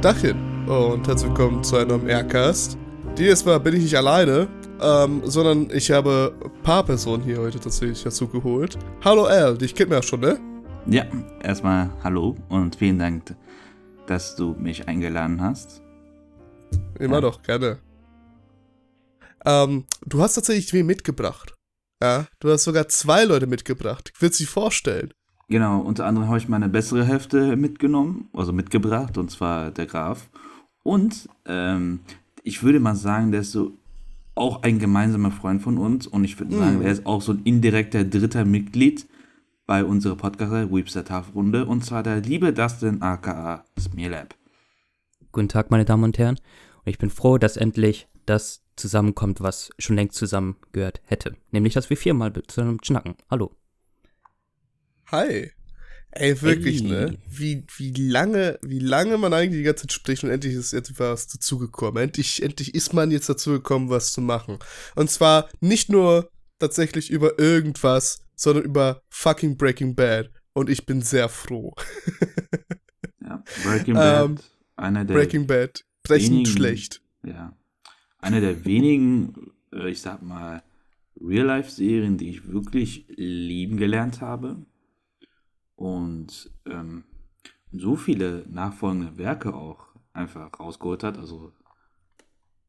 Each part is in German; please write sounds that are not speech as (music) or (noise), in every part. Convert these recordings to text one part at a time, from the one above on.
Dachchen und herzlich willkommen zu einem Aircast. Dieses Mal bin ich nicht alleine, ähm, sondern ich habe ein paar Personen hier heute tatsächlich dazu geholt. Hallo Al, dich kennt man ja schon, ne? Ja, erstmal hallo und vielen Dank, dass du mich eingeladen hast. Immer ja. doch, gerne. Ähm, du hast tatsächlich wen mitgebracht. Ja, du hast sogar zwei Leute mitgebracht. Ich will sie vorstellen. Genau, unter anderem habe ich meine bessere Hälfte mitgenommen, also mitgebracht, und zwar der Graf. Und ähm, ich würde mal sagen, der ist so auch ein gemeinsamer Freund von uns. Und ich würde mm. sagen, er ist auch so ein indirekter dritter Mitglied bei unserer Podcast Tafelrunde. Und zwar der liebe Dustin aka Smearlab. Guten Tag, meine Damen und Herren. Und ich bin froh, dass endlich das zusammenkommt, was schon längst zusammengehört hätte. Nämlich, dass wir viermal zusammen schnacken. Hallo. Hi. Ey, wirklich, ne? hey. ne? Wie, wie lange, wie lange man eigentlich die ganze Zeit spricht und endlich ist jetzt was dazugekommen. Endlich, endlich ist man jetzt dazugekommen, was zu machen. Und zwar nicht nur tatsächlich über irgendwas, sondern über fucking Breaking Bad. Und ich bin sehr froh. (laughs) ja, Breaking Bad, ähm, einer der Breaking Bad, brechend wenigen, schlecht. Ja, einer der wenigen, äh, ich sag mal, Real-Life-Serien, die ich wirklich lieben gelernt habe und ähm, so viele nachfolgende Werke auch einfach rausgeholt hat. Also,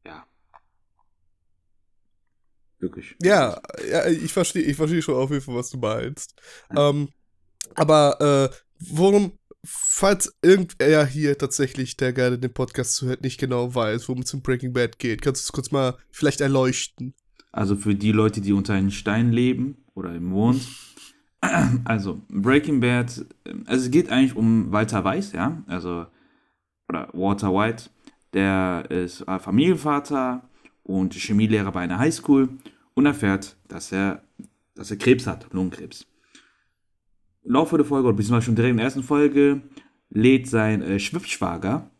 ja. Wirklich. Ja, ja ich verstehe ich versteh schon auf jeden Fall, was du meinst. Ja. Ähm, aber äh, worum, falls irgendwer hier tatsächlich, der gerne den Podcast zuhört, nicht genau weiß, worum es in Breaking Bad geht, kannst du es kurz mal vielleicht erleuchten? Also für die Leute, die unter einem Stein leben oder im Mond. Also, Breaking Bad, also es geht eigentlich um Walter Weiss, ja, also, oder Walter White, der ist Familienvater und Chemielehrer bei einer Highschool und erfährt, dass er, dass er Krebs hat, Lungenkrebs. Im Laufe der Folge, oder beziehungsweise schon direkt in der ersten Folge, lädt sein äh, Schwippschwager,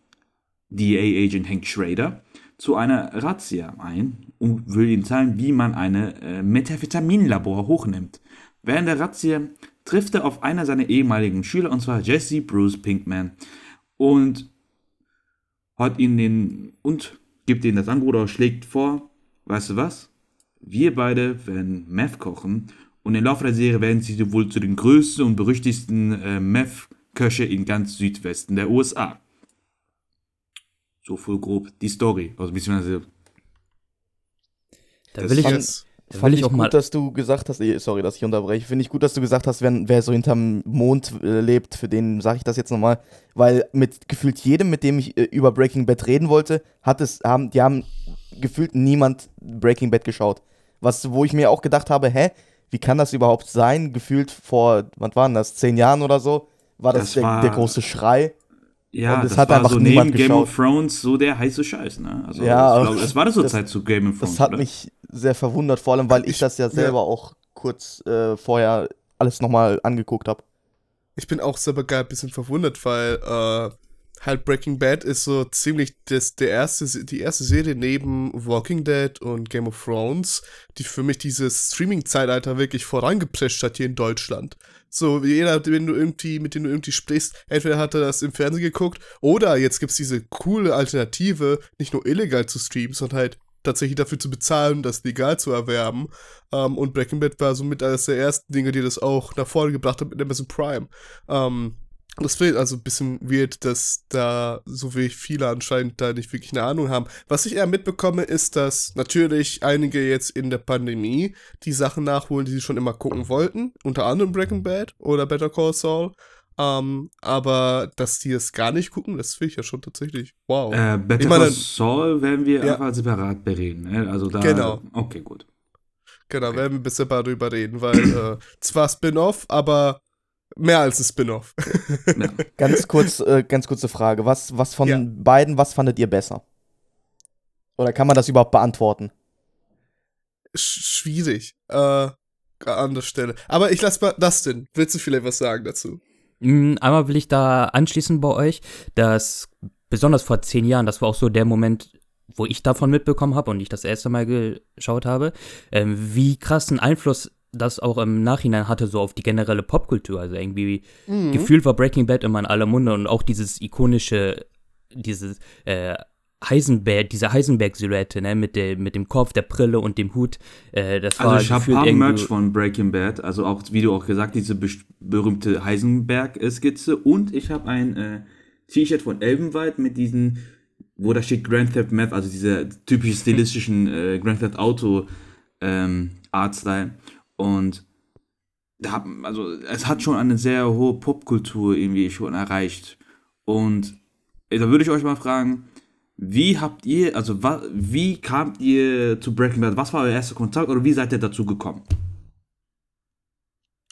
DA-Agent Hank Schrader, zu einer Razzia ein und will ihm zeigen, wie man eine äh, Methamphetaminlabor hochnimmt. Während der Razzia trifft er auf einer seiner ehemaligen Schüler, und zwar Jesse Bruce Pinkman, und hat ihn den und gibt ihm das Angebot oder schlägt vor, weißt du was? Wir beide werden Meth kochen und im Laufe der Serie werden sie wohl zu den größten und berüchtigsten äh, Meth-Köche in ganz Südwesten der USA. So voll grob die Story, also beziehungsweise da will ich jetzt Fand ich auch gut, dass du gesagt hast, sorry, dass ich unterbreche, finde ich gut, dass du gesagt hast, wenn, wer so hinterm Mond äh, lebt, für den sage ich das jetzt nochmal, weil mit gefühlt jedem, mit dem ich äh, über Breaking Bad reden wollte, hat es, haben, die haben gefühlt niemand Breaking Bad geschaut. Was, wo ich mir auch gedacht habe, hä, wie kann das überhaupt sein? Gefühlt vor, wann waren das, zehn Jahren oder so, war das, das der, war, der, große Schrei. Ja, und das, das hat war einfach so neben Game of Thrones so der heiße Scheiß, ne? Also, ja, glaub, es war das so Zeit zu Game of Thrones. Das hat oder? mich sehr verwundert, vor allem, weil ich, ich das ja selber ja. auch kurz äh, vorher alles nochmal angeguckt habe. Ich bin auch selber gar ein bisschen verwundert, weil äh, halt Breaking Bad ist so ziemlich das, der erste, die erste Serie neben Walking Dead und Game of Thrones, die für mich dieses Streaming-Zeitalter wirklich vorangeprescht hat hier in Deutschland. So, jeder, wenn du irgendwie, mit dem du irgendwie sprichst, entweder hat er das im Fernsehen geguckt oder jetzt gibt es diese coole Alternative, nicht nur illegal zu streamen, sondern halt tatsächlich dafür zu bezahlen, das legal zu erwerben. Ähm, und Breaking Bad war somit eines der ersten Dinge, die das auch nach vorne gebracht hat mit Amazon Prime. Ähm, das fehlt also ein bisschen weird, dass da so wie viele anscheinend da nicht wirklich eine Ahnung haben. Was ich eher mitbekomme, ist, dass natürlich einige jetzt in der Pandemie die Sachen nachholen, die sie schon immer gucken wollten. Unter anderem Breaking Bad oder Better Call Saul. Um, aber dass die es gar nicht gucken, das finde ich ja schon tatsächlich wow. Äh, Better Call Saul werden wir ja. einfach separat bereden. Ne? Also da, genau. Okay, gut. Genau, okay. werden wir ein bisschen darüber reden, weil äh, (clears throat) zwar Spin-off, aber mehr als ein Spin-off. ja. (laughs) Ganz kurz, äh, ganz kurze Frage. Was, was von ja. beiden, was fandet ihr besser? Oder kann man das überhaupt beantworten? Sch schwierig. Äh, an der Stelle. Aber ich lasse mal Dustin. Willst du vielleicht was sagen dazu? Mm, einmal will ich da anschließen bei euch, dass besonders vor zehn Jahren, das war auch so der Moment, wo ich davon mitbekommen habe und ich das erste Mal geschaut habe, ähm, wie krassen Einfluss das auch im Nachhinein hatte, so auf die generelle Popkultur. Also irgendwie mhm. gefühlt war Breaking Bad immer in aller Munde und auch dieses ikonische dieses äh, Heisenberg, diese Heisenberg-Silhouette, ne, mit, der, mit dem Kopf, der Brille und dem Hut. Äh, das war Also ich habe paar Merch von Breaking Bad, also auch, wie du auch gesagt, diese berühmte Heisenberg-Skizze und ich habe ein äh, T-Shirt von Elbenwald mit diesen, wo da steht Grand Theft Meth, also diese typischen stilistischen äh, Grand Theft Auto ähm, Artstyle und da hab, also es hat schon eine sehr hohe Popkultur irgendwie schon erreicht und äh, da würde ich euch mal fragen, wie habt ihr, also wa, wie kamt ihr zu Breaking Bad? Was war euer erster Kontakt oder wie seid ihr dazu gekommen?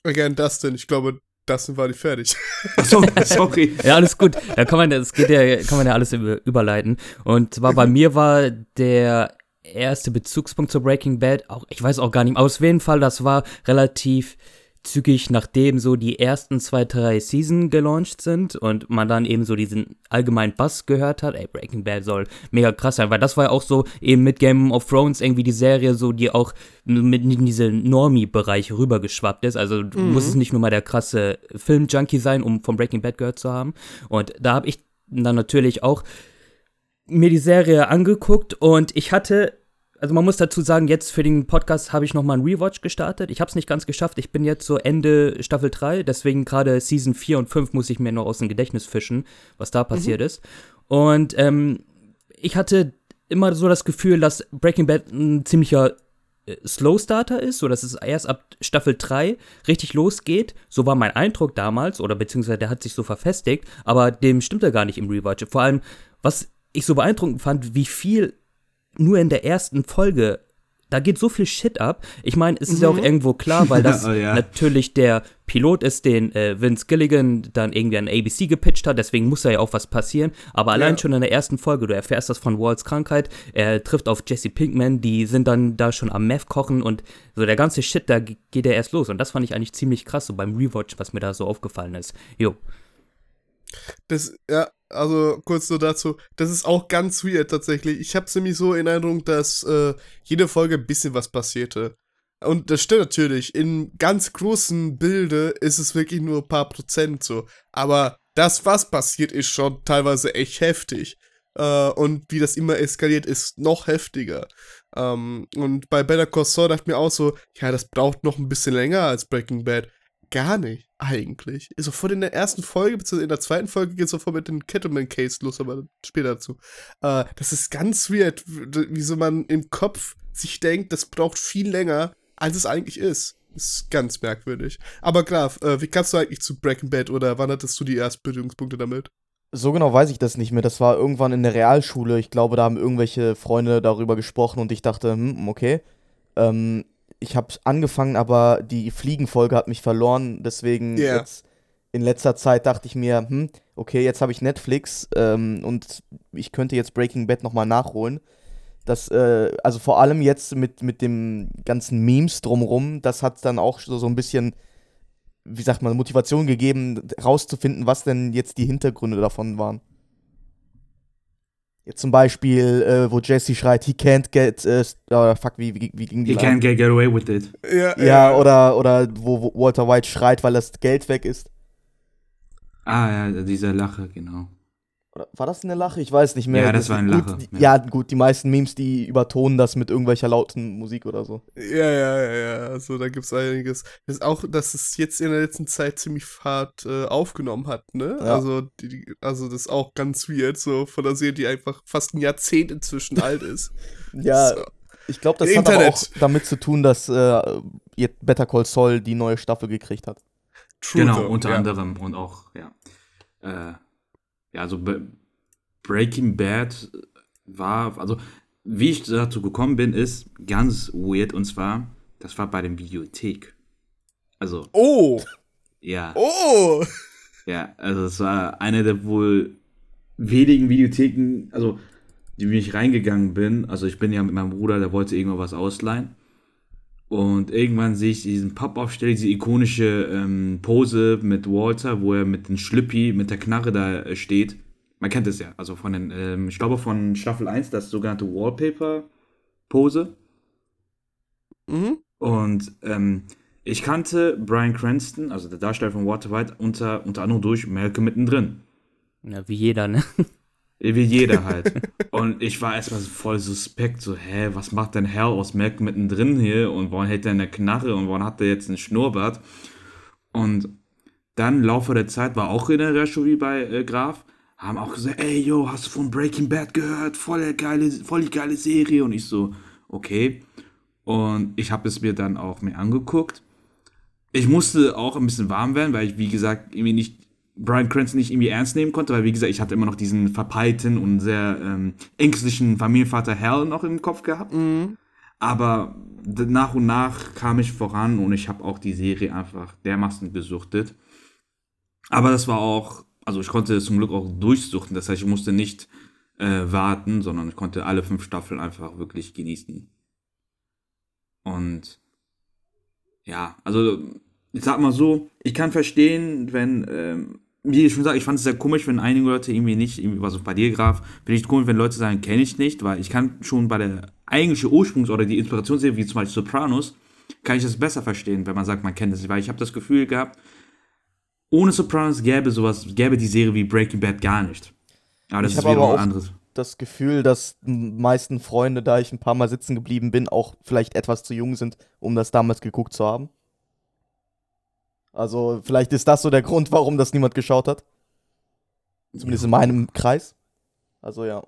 Again, Dustin, ich glaube, Dustin war nicht fertig. Achso, (laughs) sorry. Ja, alles gut. Da kann man, das geht ja, kann man ja alles über, überleiten. Und zwar bei mir war der erste Bezugspunkt zu Breaking Bad, auch, ich weiß auch gar nicht, aus jeden Fall, das war relativ zügig, nachdem so die ersten zwei, drei Season gelauncht sind und man dann eben so diesen allgemeinen Bass gehört hat, ey, Breaking Bad soll mega krass sein, weil das war ja auch so eben mit Game of Thrones irgendwie die Serie so, die auch mit in diese Normie-Bereich rübergeschwappt ist, also du musstest nicht nur mal der krasse Film-Junkie sein, um von Breaking Bad gehört zu haben. Und da habe ich dann natürlich auch mir die Serie angeguckt und ich hatte, also man muss dazu sagen, jetzt für den Podcast habe ich nochmal einen Rewatch gestartet. Ich habe es nicht ganz geschafft. Ich bin jetzt so Ende Staffel 3, deswegen gerade Season 4 und 5 muss ich mir noch aus dem Gedächtnis fischen, was da passiert ist. Und ähm, ich hatte immer so das Gefühl, dass Breaking Bad ein ziemlicher äh, Slow Starter ist, so dass es erst ab Staffel 3 richtig losgeht. So war mein Eindruck damals, oder beziehungsweise der hat sich so verfestigt, aber dem stimmte gar nicht im Rewatch. Vor allem, was ich so beeindruckend fand, wie viel nur in der ersten Folge, da geht so viel Shit ab. Ich meine, es ist ja auch irgendwo klar, weil das (laughs) Oh ja. natürlich der Pilot ist, den äh, Vince Gilligan dann irgendwie an ABC gepitcht hat, deswegen muss da ja auch was passieren. Aber allein Ja. schon in der ersten Folge, du erfährst das von Walls Krankheit, er trifft auf Jesse Pinkman, die sind dann da schon am Meth kochen und so der ganze Shit, da ge- geht ja erst los. Und das fand ich eigentlich ziemlich krass, so beim Rewatch, was mir da so aufgefallen ist. Jo. Das, ja, also kurz nur dazu, das ist auch ganz weird tatsächlich. Ich habe nämlich so in Erinnerung, dass äh, jede Folge ein bisschen was passierte. Und das stimmt natürlich, in ganz großen Bilde ist es wirklich nur ein paar Prozent so. Aber das, was passiert, ist schon teilweise echt heftig. Äh, und wie das immer eskaliert, ist noch heftiger. Ähm, und bei Better Call Saul dachte ich mir auch so, ja, das braucht noch ein bisschen länger als Breaking Bad. Gar nicht, eigentlich. Sofort in der ersten Folge, beziehungsweise in der zweiten Folge geht es sofort mit dem Kettleman-Case los, aber später dazu. Äh, das ist ganz weird, wieso man im Kopf sich denkt, das braucht viel länger, als es eigentlich ist. Ist ganz merkwürdig. Aber klar, äh, wie kamst du eigentlich zu Breaking Bad oder wann hattest du die ersten Berührungspunkte damit? So genau weiß ich das nicht mehr. Das war irgendwann in der Realschule. Ich glaube, da haben irgendwelche Freunde darüber gesprochen und ich dachte, hm, okay. Ähm, ich habe angefangen, aber die Fliegenfolge hat mich verloren. Deswegen Ja. jetzt in letzter Zeit dachte ich mir, hm, okay, jetzt habe ich Netflix ähm, und ich könnte jetzt Breaking Bad nochmal nachholen. Das, äh, also vor allem jetzt mit, mit dem ganzen Memes drumrum, das hat dann auch so, so ein bisschen, wie sagt man, Motivation gegeben, rauszufinden, was denn jetzt die Hintergründe davon waren. Jetzt zum Beispiel, äh, wo Jesse schreit, he can't get, äh, oder fuck, wie, wie, wie ging die Line? can't get, get away with it. Ja, Ja, oder, oder wo, wo Walter White schreit, weil das Geld weg ist. Ah, ja, diese Lache, genau. War das eine Lache? Ich weiß nicht mehr. Ja, das war eine gut, Lache, die- ja. Ja. gut, die meisten Memes, die übertonen das mit irgendwelcher lauten Musik oder so. Ja, ja, ja, ja. Also da gibt's einiges. Das ist auch, dass es jetzt in der letzten Zeit ziemlich hart äh, aufgenommen hat, ne? Ja. Also, die, also das ist auch ganz weird, so von der Serie, die einfach fast ein Jahrzehnt inzwischen (laughs) alt ist. Ja, So. ich glaube, das hat aber Internet. auch damit zu tun, dass äh, jetzt Better Call Saul die neue Staffel gekriegt hat. True genau, though, unter ja. anderem und auch, ja. Äh, ja, also Breaking Bad war, also wie ich dazu gekommen bin, ist ganz weird und zwar, das war bei dem Videothek. Also, Oh! ja, Oh! ja, also es war eine der wohl wenigen Videotheken, also die wie ich reingegangen bin. Also ich bin ja mit meinem Bruder, der wollte irgendwo was ausleihen. Und irgendwann sehe ich diesen Pappaufsteller, diese ikonische ähm, Pose mit Walter, wo er mit dem Schlüppi, mit der Knarre da äh, steht. Man kennt es ja, also von den, ähm, ich glaube von Staffel 1, das sogenannte Wallpaper-Pose. Mhm. Und ähm, ich kannte Brian Cranston, also der Darsteller von Walter White, unter, unter anderem durch Malcolm mittendrin. Ja, wie jeder, ne? (laughs) Wie jeder (laughs) halt. und ich war erstmal voll suspekt, so, hä, was macht denn Hell aus Mac mittendrin hier und warum hält er eine Knarre und warum hat er jetzt einen Schnurrbart? Und dann, im Laufe der Zeit, war auch in der Reshow wie bei äh, Graf, haben auch gesagt, ey, yo, hast du von Breaking Bad gehört? Voll, geile, voll die geile Serie. Und ich so, okay. Und ich habe es mir dann auch mir angeguckt. Ich musste auch ein bisschen warm werden, weil ich, wie gesagt, irgendwie nicht Brian Cranston nicht irgendwie ernst nehmen konnte, weil wie gesagt, ich hatte immer noch diesen verpeilten und sehr ähm, ängstlichen Familienvater Hal noch im Kopf gehabt. Mhm. Aber nach und nach kam ich voran und ich habe auch die Serie einfach dermaßen gesuchtet. Aber das war auch, also ich konnte zum Glück auch durchsuchten, das heißt, ich musste nicht äh, warten, sondern ich konnte alle fünf Staffeln einfach wirklich genießen. Und ja, also ich sag mal so, ich kann verstehen, wenn ähm, wie ich schon gesagt, ich fand es sehr komisch, wenn einige Leute irgendwie nicht, also bei dir, Graf, finde ich komisch, wenn Leute sagen, kenne ich nicht, weil ich kann schon bei der eigentlichen Ursprungs- oder die Inspirationsserie, wie zum Beispiel Sopranos, kann ich das besser verstehen, wenn man sagt, man kennt es, weil ich habe das Gefühl gehabt, ohne Sopranos gäbe sowas, gäbe die Serie wie Breaking Bad gar nicht. Aber das Ich ist habe wieder aber auch- anderes. Das Gefühl, dass die meisten Freunde, da ich ein paar Mal sitzen geblieben bin, auch vielleicht etwas zu jung sind, um das damals geguckt zu haben. Also, vielleicht ist das so der Grund, warum das niemand geschaut hat. Zumindest in meinem Kreis. Also, ja.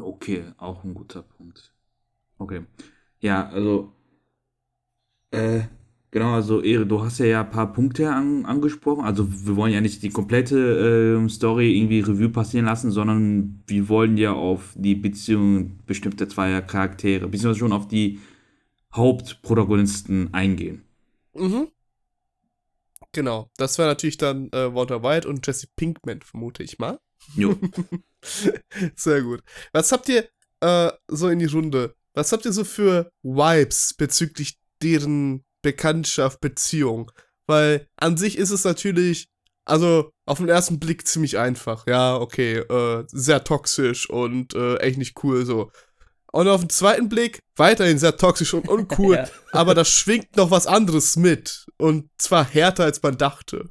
Okay, auch ein guter Punkt. Okay. Ja, also, äh, genau, also, Ere, du hast ja, ja ein paar Punkte an, angesprochen. Also, wir wollen ja nicht die komplette ähm, Story irgendwie Revue passieren lassen, sondern wir wollen ja auf die Beziehung bestimmter zweier Charaktere, beziehungsweise schon auf die Hauptprotagonisten eingehen. Mhm. Genau. Das war natürlich dann äh, Walter White und Jesse Pinkman, vermute ich mal. Jo. (laughs) Sehr gut. Was habt ihr äh, so in die Runde? Was habt ihr so für Vibes bezüglich deren Bekanntschaft, Beziehung? Weil an sich ist es natürlich, also auf den ersten Blick ziemlich einfach. Ja, okay, äh, sehr toxisch und äh, echt nicht cool so. Und auf den zweiten Blick weiterhin sehr toxisch und uncool, (laughs) Ja. aber da schwingt noch was anderes mit. Und zwar härter, als man dachte.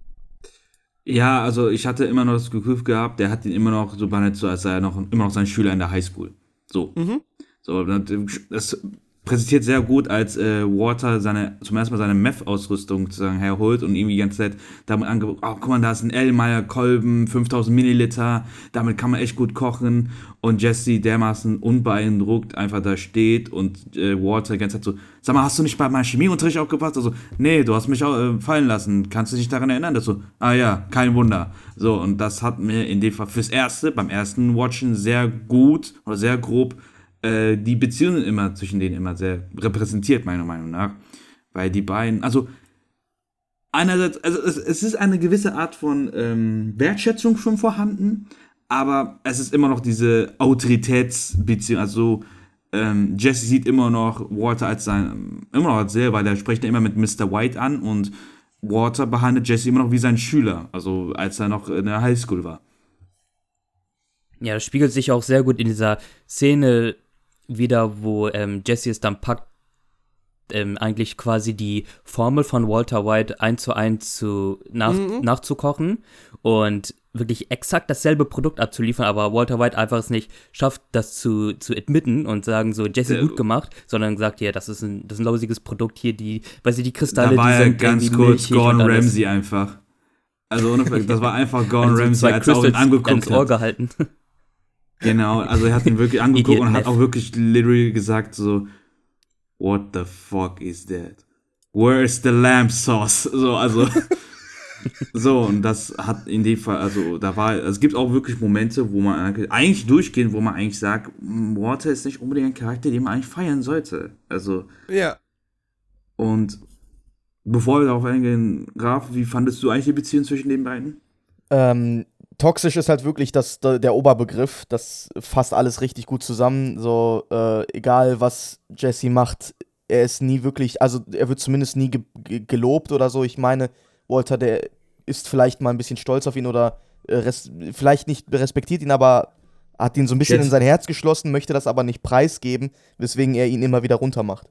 Ja, also ich hatte immer noch das Gefühl gehabt, der hat ihn immer noch so behandelt, so als sei er noch immer noch sein Schüler in der Highschool. So. Mhm. So, das präsentiert sehr gut, als äh, Water seine, zum ersten Mal seine Meth-Ausrüstung sozusagen herholt und irgendwie die ganze Zeit damit angebracht, oh, guck mal, da ist ein Elmeyer Kolben, 5000 Milliliter, damit kann man echt gut kochen. Und Jesse dermaßen unbeeindruckt einfach da steht und äh, Water die ganze Zeit so, sag mal, hast du nicht bei meinem Chemieunterricht aufgepasst? Also, nee, du hast mich auch äh, fallen lassen, kannst du dich daran erinnern? Das so, ah ja, kein Wunder. So, und das hat mir in dem Fall fürs Erste, beim ersten Watchen sehr gut oder sehr grob äh, die Beziehungen immer zwischen denen immer sehr repräsentiert, meiner Meinung nach. Weil die beiden, also einerseits, also es, es ist eine gewisse Art von ähm, Wertschätzung schon vorhanden, aber es ist immer noch diese Autoritätsbeziehung, also ähm, Jesse sieht immer noch Walter als sein, immer noch als sehr, weil er spricht immer mit Mr. White an und Walter behandelt Jesse immer noch wie sein Schüler, also als er noch in der Highschool war. Ja, das spiegelt sich auch sehr gut in dieser Szene wieder, wo ähm, Jesse es dann packt, ähm, eigentlich quasi die Formel von Walter White eins zu eins zu nach, nachzukochen und wirklich exakt dasselbe Produkt abzuliefern, aber Walter White einfach es nicht schafft, das zu, zu admitten und sagen so, Jesse, gut gemacht, sondern sagt, ja, das ist ein, das ist ein lausiges Produkt hier, die, weil sie die Kristalle, Da war die ja sind ganz kurz Gordon. Ramsay einfach. Also das war einfach Gordon Also Ramsay, als auch Crystals ans angeguckt Ohr hat. gehalten. Genau, also er hat ihn wirklich angeguckt und hat auch wirklich literally gesagt so, what the fuck is that? Where's the lamb sauce? So, also, (laughs) so, und das hat in dem Fall, also da war, es gibt auch wirklich Momente, wo man eigentlich durchgehen, wo man eigentlich sagt, "Mm, Walter ist nicht unbedingt ein Charakter, den man eigentlich feiern sollte. Also, Ja. und bevor wir darauf eingehen, Graf, wie fandest du eigentlich die Beziehung zwischen den beiden? Ähm, toxisch ist halt wirklich das, der Oberbegriff. Das fasst alles richtig gut zusammen. So, äh, egal was Jesse macht, er ist nie wirklich, also er wird zumindest nie ge ge gelobt oder so. Ich meine, Walter, der ist vielleicht mal ein bisschen stolz auf ihn oder äh, vielleicht nicht respektiert ihn, aber hat ihn so ein bisschen Jetzt- in sein Herz geschlossen, möchte das aber nicht preisgeben, weswegen er ihn immer wieder runtermacht.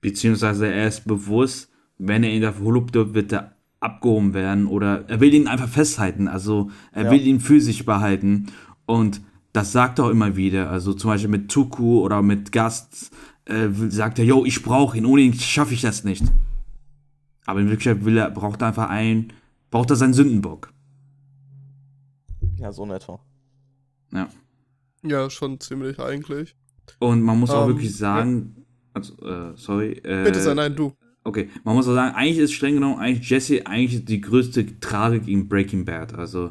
Beziehungsweise er ist bewusst, wenn er ihn dafür lobt, wird er abgehoben werden oder er will ihn einfach festhalten. Also er Ja. will ihn für sich behalten. Und das sagt er auch immer wieder. Also zum Beispiel mit Tuku oder mit Gast äh, sagt er, yo, ich brauche ihn, ohne ihn schaffe ich das nicht. Aber in Wirklichkeit will er, braucht er einfach einen, braucht er seinen Sündenbock. Ja, so in etwa. Ja. Ja, schon ziemlich eigentlich. Und man muss auch Ähm, wirklich sagen, also, äh, sorry. Äh, Bitte sei nein, du. Okay, man muss auch sagen, eigentlich ist streng genommen eigentlich Jesse eigentlich die größte Tragik in Breaking Bad. Also,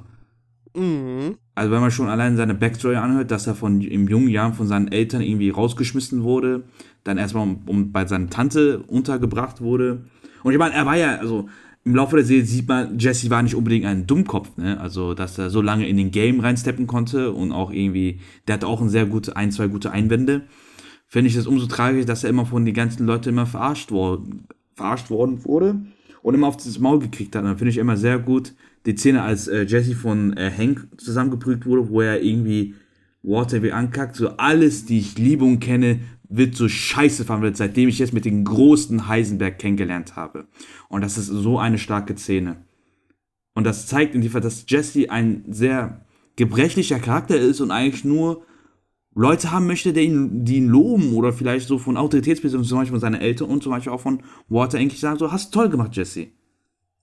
Mhm. also wenn man schon allein seine Backstory anhört, dass er von im jungen Jahren von seinen Eltern irgendwie rausgeschmissen wurde, dann erstmal um, um bei seiner Tante untergebracht wurde. Und ich meine, er war ja, also im Laufe der Serie sieht man, Jesse war nicht unbedingt ein Dummkopf, ne? Also, dass er so lange in den Game reinsteppen konnte und auch irgendwie, der hatte auch ein sehr gute, ein, zwei gute Einwände. Finde ich das umso tragisch, dass er immer von den ganzen Leuten immer verarscht worden, verarscht worden wurde und immer auf das Maul gekriegt hat. Dann finde ich immer sehr gut die Szene, als äh, Jesse von äh, Hank zusammengeprügt wurde, wo er irgendwie Walter wie ankackt, so alles, die ich liebe und kenne, wird so scheiße verwandelt, seitdem ich jetzt mit den großen Heisenberg kennengelernt habe. Und das ist so eine starke Szene. Und das zeigt in dem Fall, dass Jesse ein sehr gebrechlicher Charakter ist und eigentlich nur Leute haben möchte, die ihn, die ihn loben oder vielleicht so von Autoritätspersonen, zum Beispiel von seinen Eltern und zum Beispiel auch von Walter eigentlich sagen, so, hast toll gemacht, Jesse.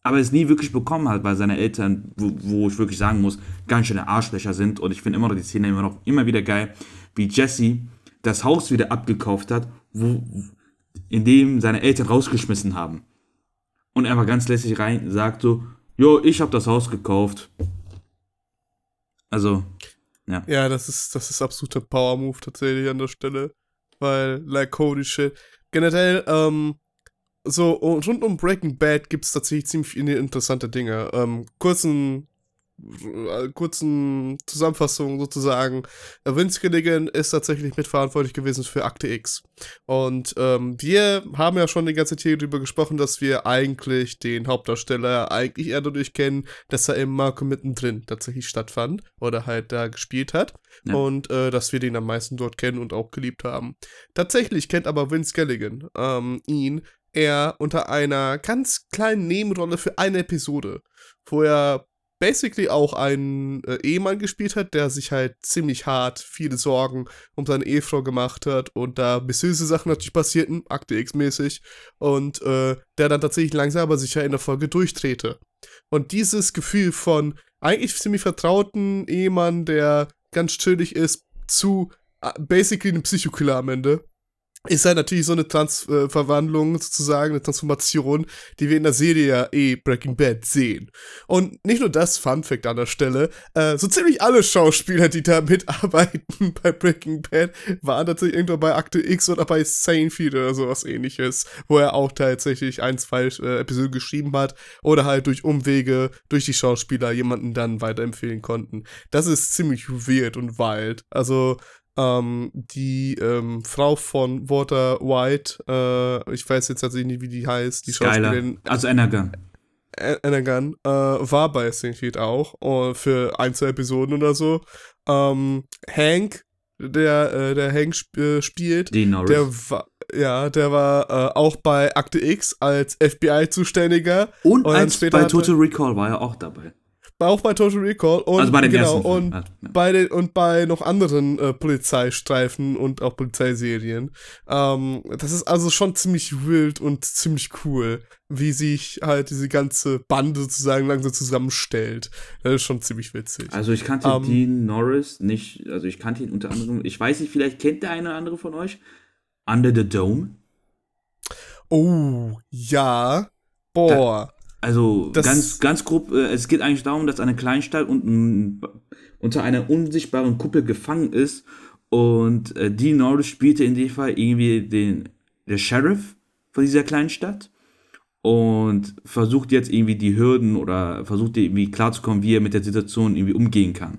Aber es nie wirklich bekommen hat, weil seine Eltern, wo, wo ich wirklich sagen muss, ganz schöne Arschlöcher sind. Und ich finde immer noch die Szene immer noch immer wieder geil, wie Jesse das Haus wieder abgekauft hat, wo, in dem seine Eltern rausgeschmissen haben. Und er einfach ganz lässig rein sagt so, jo, ich habe das Haus gekauft. Also, ja. Ja, das ist, das ist absoluter Power-Move tatsächlich an der Stelle. Weil, like, holy shit. Generell, ähm, so, und rund um Breaking Bad gibt es tatsächlich ziemlich viele interessante Dinge. Ähm, kurzen, kurzen Zusammenfassung sozusagen. Äh, Vince Gilligan ist tatsächlich mitverantwortlich gewesen für Akte X. Und ähm, wir haben ja schon die ganze Zeit darüber gesprochen, dass wir eigentlich den Hauptdarsteller eigentlich eher dadurch kennen, dass er im Marco mittendrin tatsächlich stattfand oder halt da gespielt hat. Ja. Und äh, dass wir den am meisten dort kennen und auch geliebt haben. Tatsächlich kennt aber Vince Gilligan ähm, ihn eher unter einer ganz kleinen Nebenrolle für eine Episode, wo er basically auch einen äh, Ehemann gespielt hat, der sich halt ziemlich hart viele Sorgen um seine Ehefrau gemacht hat und da böse Sachen natürlich passierten, Akte X-mäßig, und äh, der dann tatsächlich langsam aber sicher in der Folge durchdrehte. Und dieses Gefühl von eigentlich ziemlich vertrauten Ehemann, der ganz chillig ist, zu äh, basically einem Psychokiller am Ende, ist halt natürlich so eine Trans äh, sozusagen, eine Transformation, die wir in der Serie ja eh Breaking Bad sehen. Und nicht nur das, Fun Fact an der Stelle, äh, so ziemlich alle Schauspieler, die da (laughs) mitarbeiten bei Breaking Bad, waren tatsächlich irgendwo bei Akte X oder bei Seinfeld oder sowas ähnliches, wo er auch tatsächlich ein, zwei äh, Episoden geschrieben hat oder halt durch Umwege, durch die Schauspieler jemanden dann weiterempfehlen konnten. Das ist ziemlich weird und wild. Also, ähm, die ähm, Frau von Walter White, äh, ich weiß jetzt tatsächlich nicht, wie die heißt, die Skyler. Schauspielerin Also Energon. Anagan, äh, war bei Seinfeld auch äh, für ein, zwei Episoden oder so. Ähm, Hank, der, äh, der Hank sp äh, spielt, Dean Norris. der war, ja, der war äh, auch bei Akte X als FBI-Zuständiger, und und als bei Total Recall war er auch dabei. Auch bei Total Recall und also bei den genau ersten. und Filmen. Ja. bei den und bei noch anderen äh, Polizeistreifen und auch Polizeiserien. Ähm, das ist also schon ziemlich wild und ziemlich cool, wie sich halt diese ganze Bande sozusagen langsam zusammenstellt. Das ist schon ziemlich witzig. Also ich kannte Ähm, Dean Norris nicht, also ich kannte ihn unter anderem, ich weiß nicht, vielleicht kennt der eine oder andere von euch Under the Dome. Oh, ja. Boah. Also Das- ganz, ganz grob, äh, es geht eigentlich darum, dass eine Kleinstadt unten unter einer unsichtbaren Kuppel gefangen ist und äh, Dean Norris spielte in dem Fall irgendwie den der Sheriff von dieser Kleinstadt und versucht jetzt irgendwie die Hürden oder versucht irgendwie klarzukommen, wie er mit der Situation irgendwie umgehen kann.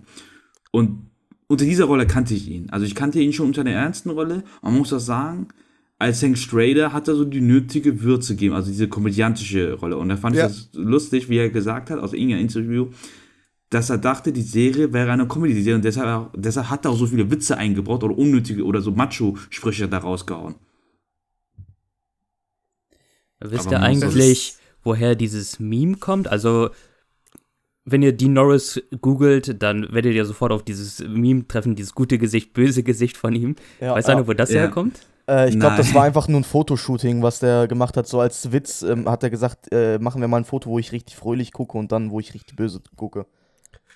Und unter dieser Rolle kannte ich ihn. Also ich kannte ihn schon unter der ernsten Rolle. Man muss das sagen, als Hank Strader hat er so die nötige Würze gegeben, also diese komödiantische Rolle. Und da fand Ja. ich das lustig, wie er gesagt hat, aus irgendeinem Interview, dass er dachte, die Serie wäre eine Comedy-Serie und deshalb, deshalb hat er auch so viele Witze eingebaut oder unnötige oder so Macho-Sprüche da rausgehauen. Wisst ihr eigentlich, woher dieses Meme kommt? Also, wenn ihr Dean Norris googelt, dann werdet ihr sofort auf dieses Meme treffen, dieses gute Gesicht, böse Gesicht von ihm. Ja, Weiß ja. einer, wo das Ja. herkommt? Äh, ich glaube, das war einfach nur ein Fotoshooting, was der gemacht hat. So als Witz ähm, hat er gesagt, äh, machen wir mal ein Foto, wo ich richtig fröhlich gucke und dann, wo ich richtig böse gucke.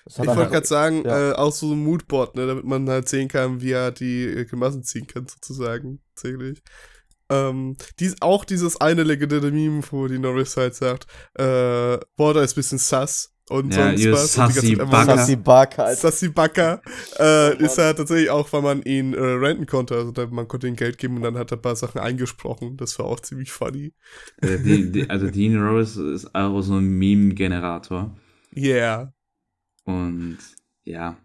Das hat Ich wollte halt- gerade sagen, ja. äh, auch so ein Moodboard, ne, damit man halt sehen kann, wie er die äh, Grimassen ziehen kann, sozusagen, tatsächlich. Ähm, dies, auch dieses eine legendäre Meme, wo die Norris halt sagt, äh, Border ist ein bisschen sass und Ja, sonst was. sassy Bugger. Sassy Alter. Sassy Backer äh, ist ja tatsächlich auch, weil man ihn äh, renten konnte. Also da, man konnte ihm Geld geben und dann hat er ein paar Sachen eingesprochen. Das war auch ziemlich funny. Äh, die, die, also Dean Rose ist auch so ein Meme-Generator. Yeah. Und ja.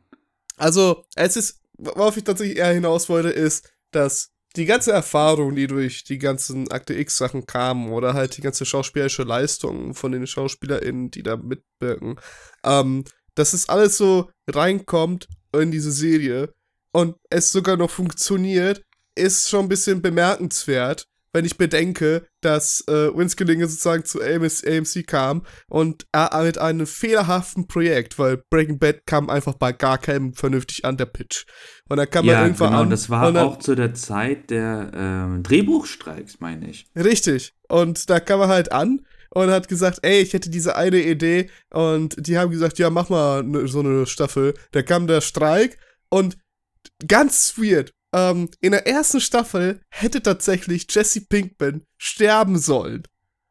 Also, es ist, worauf ich tatsächlich eher hinaus wollte, ist, dass die ganze Erfahrung, die durch die ganzen Akte X-Sachen kamen, oder halt die ganze schauspielerische Leistung von den SchauspielerInnen, die da mitwirken, ähm, dass es alles so reinkommt in diese Serie und es sogar noch funktioniert, ist schon ein bisschen bemerkenswert, wenn ich bedenke, dass äh, Winskillinge sozusagen zu AMC kam und er mit einem fehlerhaften Projekt, weil Breaking Bad kam einfach bei gar keinem vernünftig an, der Pitch. Und dann kam er Ja, irgendwann genau, an. das war dann, auch zu der Zeit der ähm, Drehbuchstreiks, meine ich. Richtig. Und da kam er halt an und hat gesagt, ey, ich hätte diese eine Idee. Und die haben gesagt, ja, mach mal ne, so eine Staffel. Da kam der Streik und ganz weird. Ähm, in der ersten Staffel hätte tatsächlich Jesse Pinkman sterben sollen.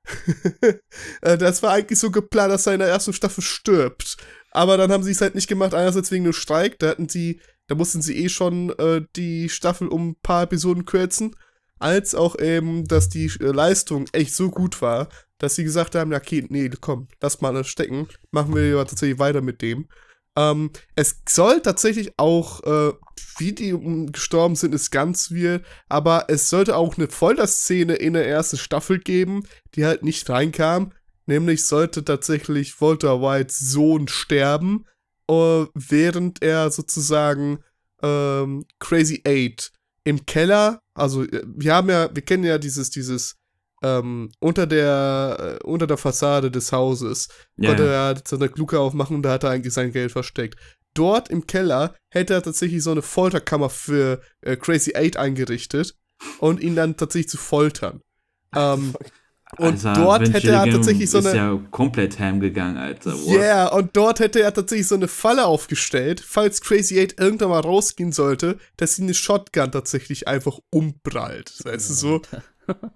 (laughs) Äh, das war eigentlich so geplant, dass er in der ersten Staffel stirbt. Aber dann haben sie es halt nicht gemacht, einerseits wegen dem Streik. Da hatten sie, da mussten sie eh schon äh, die Staffel um ein paar Episoden kürzen als auch eben, dass die äh, Leistung echt so gut war, dass sie gesagt haben, okay, nee, komm, lass mal stecken, machen wir tatsächlich weiter mit dem. Ähm, es soll tatsächlich auch, äh, wie die gestorben sind, ist ganz weird, aber es sollte auch eine Folterszene in der ersten Staffel geben, die halt nicht reinkam. Nämlich sollte tatsächlich Walter Whites Sohn sterben, äh, während er sozusagen ähm, Crazy Eight im Keller, also äh, wir haben ja, wir kennen ja dieses, dieses, ähm, unter der, äh, unter der Fassade des Hauses, Ja, konnte ja. er so eine Luke aufmachen und da hat er eigentlich sein Geld versteckt. Dort im Keller hätte er tatsächlich so eine Folterkammer für äh, Crazy Eight eingerichtet und ihn dann tatsächlich zu foltern. Ähm, und Alter, dort Vince hätte er Gilligan tatsächlich so ist eine. ja komplett ham gegangen, Alter. What? Yeah, und dort hätte er tatsächlich so eine Falle aufgestellt, falls Crazy Eight irgendwann mal rausgehen sollte, dass sie eine Shotgun tatsächlich einfach umprallt. Weißt du so?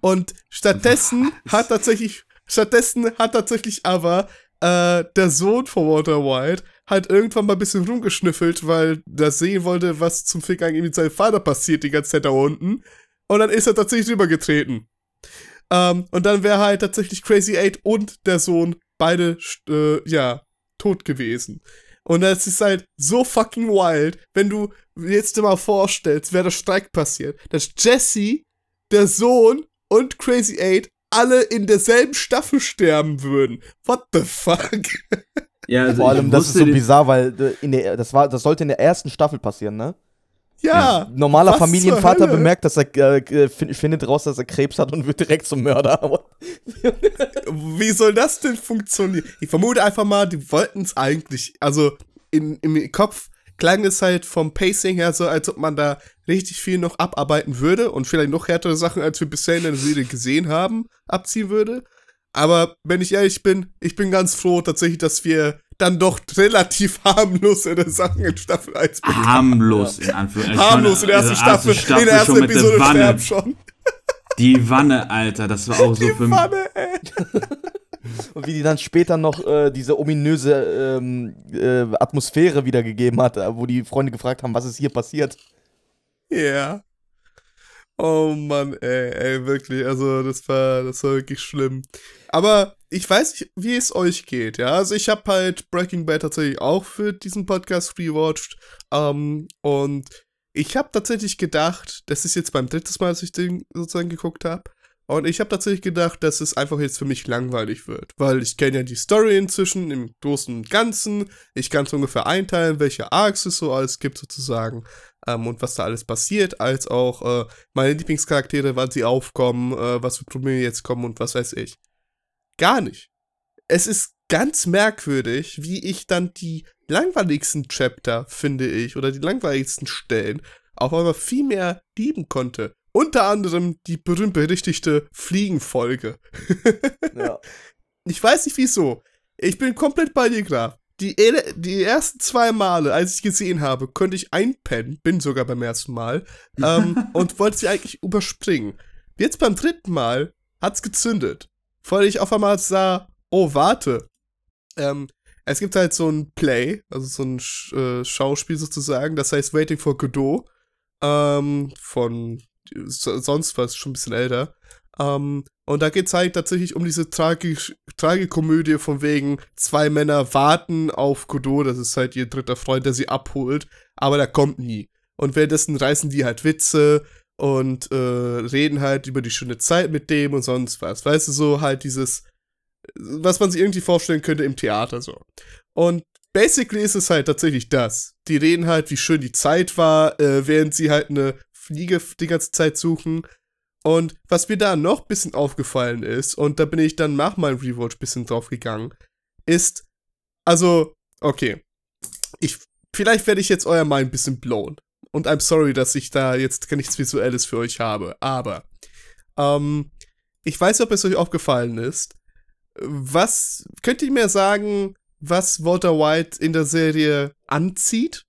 Und stattdessen hat tatsächlich, stattdessen hat tatsächlich aber äh, der Sohn von Walter White halt irgendwann mal ein bisschen rumgeschnüffelt, weil der sehen wollte, was zum Fick eigentlich mit seinem Vater passiert, die ganze Zeit da unten. Und dann ist er tatsächlich rübergetreten. Ähm, und dann wäre halt tatsächlich Crazy Eight und der Sohn beide, äh, ja, tot gewesen. Und das ist halt so fucking wild, wenn du jetzt mal vorstellst, wäre der Streik passiert, dass Jesse, der Sohn und Crazy Eight alle in derselben Staffel sterben würden. What the fuck? Ja, also Vor allem, das ist so bizarr, weil äh, in der, das, war, das sollte in der ersten Staffel passieren, ne? Ja. Normaler was zur Familienvater Hölle? bemerkt, dass er äh, fin- findet raus, dass er Krebs hat und wird direkt zum Mörder. (laughs) Wie soll das denn funktionieren? Ich vermute einfach mal, die wollten es eigentlich, also in, im Kopf klang es halt vom Pacing her so, als ob man da richtig viel noch abarbeiten würde und vielleicht noch härtere Sachen, als wir bisher in der Serie gesehen haben, abziehen würde. Aber wenn ich ehrlich bin, ich bin ganz froh tatsächlich, dass wir dann doch relativ harmlose Sachen in Staffel 1 bekommen. harmlos in Anführungszeichen. Harmlos in der ersten Also, Staffel, in der ersten Episode Wanne. sterben schon. Die Wanne, Alter, das war auch so Die für mich. Pfanne, ey. (laughs) und wie die dann später noch äh, diese ominöse ähm, äh, Atmosphäre wiedergegeben hat, äh, wo die Freunde gefragt haben, was ist hier passiert. Ja. Oh Mann, ey, ey, wirklich. Also, das war, das war wirklich schlimm. Aber ich weiß nicht, wie es euch geht, ja. Also, ich habe halt Breaking Bad tatsächlich auch für diesen Podcast rewatcht. Ähm, und ich habe tatsächlich gedacht, das ist jetzt beim dritten Mal, dass ich den sozusagen geguckt habe. Und ich habe tatsächlich gedacht, dass es einfach jetzt für mich langweilig wird. Weil ich kenne ja die Story inzwischen im Großen und Ganzen. Ich kann es ungefähr einteilen, welche Arcs es so alles gibt, sozusagen ähm, und was da alles passiert, als auch äh, meine Lieblingscharaktere, wann sie aufkommen, äh, was für Probleme jetzt kommen und was weiß ich. Gar nicht. Es ist ganz merkwürdig, wie ich dann die langweiligsten Chapter, finde ich, oder die langweiligsten Stellen auf einmal viel mehr lieben konnte. Unter anderem die berühmt-berüchtigte Fliegenfolge. (laughs) Ja. Ich weiß nicht wieso. Ich bin komplett bei dir, Graf. Die, die ersten zwei Male, als ich gesehen habe, konnte ich einpennen, bin sogar beim ersten Mal, (laughs) ähm, und wollte sie eigentlich überspringen. Jetzt beim dritten Mal hat's gezündet. Weil ich auf einmal sah, oh, warte. Ähm, es gibt halt so ein Play, also so ein Sch äh, Schauspiel sozusagen, das heißt Waiting for Godot, ähm, von so- sonst was, schon ein bisschen älter. Ähm, und da geht's halt tatsächlich um diese tragisch, Tragikomödie von wegen, zwei Männer warten auf Godot, das ist halt ihr dritter Freund, der sie abholt, aber der kommt nie. Und währenddessen reißen die halt Witze und äh, reden halt über die schöne Zeit mit dem und sonst was. Weißt du, so halt dieses, was man sich irgendwie vorstellen könnte im Theater so. Und basically ist es halt tatsächlich das. Die reden halt, wie schön die Zeit war, äh, während sie halt eine Fliege die ganze Zeit suchen. Und was mir da noch ein bisschen aufgefallen ist, und da bin ich dann nach meinem Rewatch ein bisschen drauf gegangen, ist, also, okay, ich, vielleicht werde ich jetzt euer Mind ein bisschen blown. Und I'm sorry, dass ich da jetzt gar nichts Visuelles für euch habe, aber, ähm, ich weiß, ob es euch aufgefallen ist. Was, könnt ihr mir sagen, was Walter White in der Serie anzieht?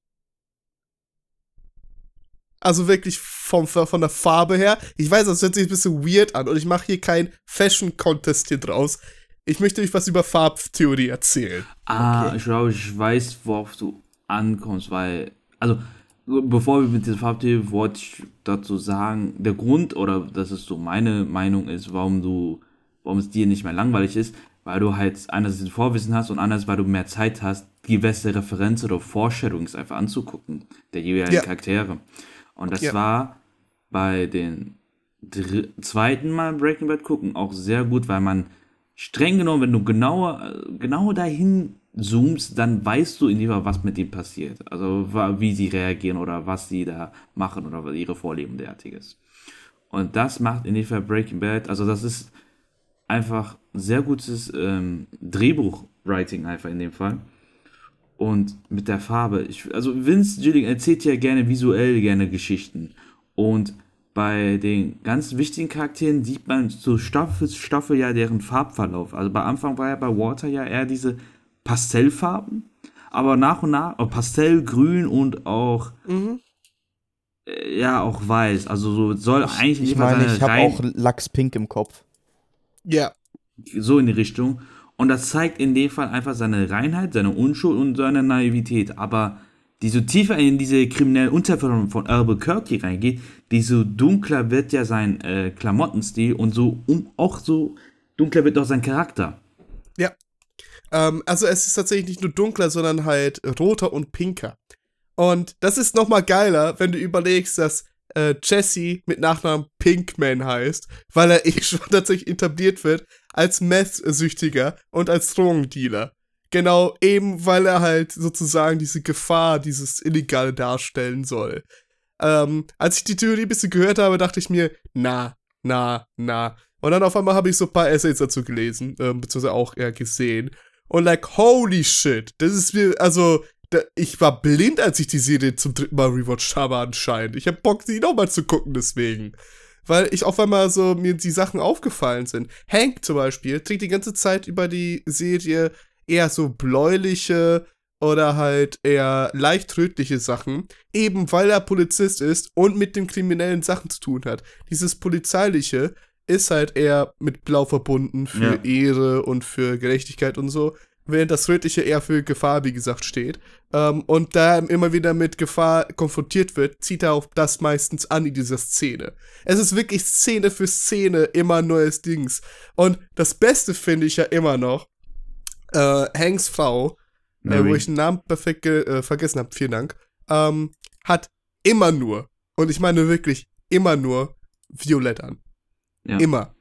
Also wirklich vom, von der Farbe her. Ich weiß, das hört sich ein bisschen weird an und ich mache hier keinen Fashion-Contest hier draus. Ich möchte euch was über Farbtheorie erzählen. Ah, Okay. ich glaube, ich weiß, worauf du ankommst, weil, also, bevor wir mit dieser Farbtheorie, wollte ich dazu sagen, der Grund, oder das ist so meine Meinung ist, warum du, warum es dir nicht mehr langweilig ist, weil du halt einerseits ein Vorwissen hast und andererseits, weil du mehr Zeit hast, gewisse Referenzen oder Foreshadowings einfach anzugucken, der jeweiligen Ja. Charaktere. Und das Ja. war bei den zweiten Mal Breaking Bad gucken auch sehr gut, weil man streng genommen, wenn du genauer, genau dahin zoomst, dann weißt du in dem Fall, was mit ihm passiert. Also wie sie reagieren oder was sie da machen oder was ihre Vorlieben derartiges. Und das macht in dem Fall Breaking Bad, also das ist einfach sehr gutes ähm, Drehbuchwriting einfach in dem Fall. Und mit der Farbe, ich, also Vince Gilligan erzählt ja gerne visuell gerne Geschichten. Und bei den ganz wichtigen Charakteren sieht man so Staffel für Staffel ja deren Farbverlauf. Also bei Anfang war ja bei Walter ja eher diese Pastellfarben, aber nach und nach, oh, Pastell, Grün und auch, äh, ja, auch Weiß. Also so soll eigentlich Ich nicht mal meine, seine ich habe auch Lachspink im Kopf. Ja. so in die Richtung. Und das zeigt in dem Fall einfach seine Reinheit, seine Unschuld und seine Naivität. Aber die so tiefer in diese kriminellen Unterversion von Albuquerque reingeht, desto dunkler wird ja sein äh, Klamottenstil und so um, auch so dunkler wird auch sein Charakter. Ja. Ähm, also es ist tatsächlich nicht nur dunkler, sondern halt roter und pinker. Und das ist noch mal geiler, wenn du überlegst, dass äh, Jesse mit Nachnamen Pinkman heißt, weil er (laughs) eh schon tatsächlich etabliert wird als Meth-Süchtiger und als Drogendealer. Genau, eben weil er halt sozusagen diese Gefahr, dieses Illegale darstellen soll. Ähm, als ich die Theorie ein bisschen gehört habe, dachte ich mir, na, na, na. Und dann auf einmal habe ich so ein paar Essays dazu gelesen, ähm, beziehungsweise auch eher gesehen. Und like, holy shit, das ist mir, also, da, ich war blind, als ich die Serie zum dritten Mal rewatcht habe anscheinend. Ich habe Bock, sie nochmal zu gucken deswegen. Weil ich auf einmal so, mir die Sachen aufgefallen sind. Hank zum Beispiel trägt die ganze Zeit über die Serie eher so bläuliche oder halt eher leicht rötliche Sachen, eben weil er Polizist ist und mit den kriminellen Sachen zu tun hat. Dieses polizeiliche ist halt eher mit blau verbunden für Ja. Ehre und für Gerechtigkeit und so, während das rötliche eher für Gefahr, wie gesagt, steht. Ähm, und da er immer wieder mit Gefahr konfrontiert wird, zieht er auch das meistens an in dieser Szene. Es ist wirklich Szene für Szene immer neues Dings. Und das Beste finde ich ja immer noch, äh, Hanks Frau, äh, wo ich den Namen perfekt äh, vergessen habe, vielen Dank, ähm, hat immer nur, und ich meine wirklich immer nur, Violett an. Ja. Immer.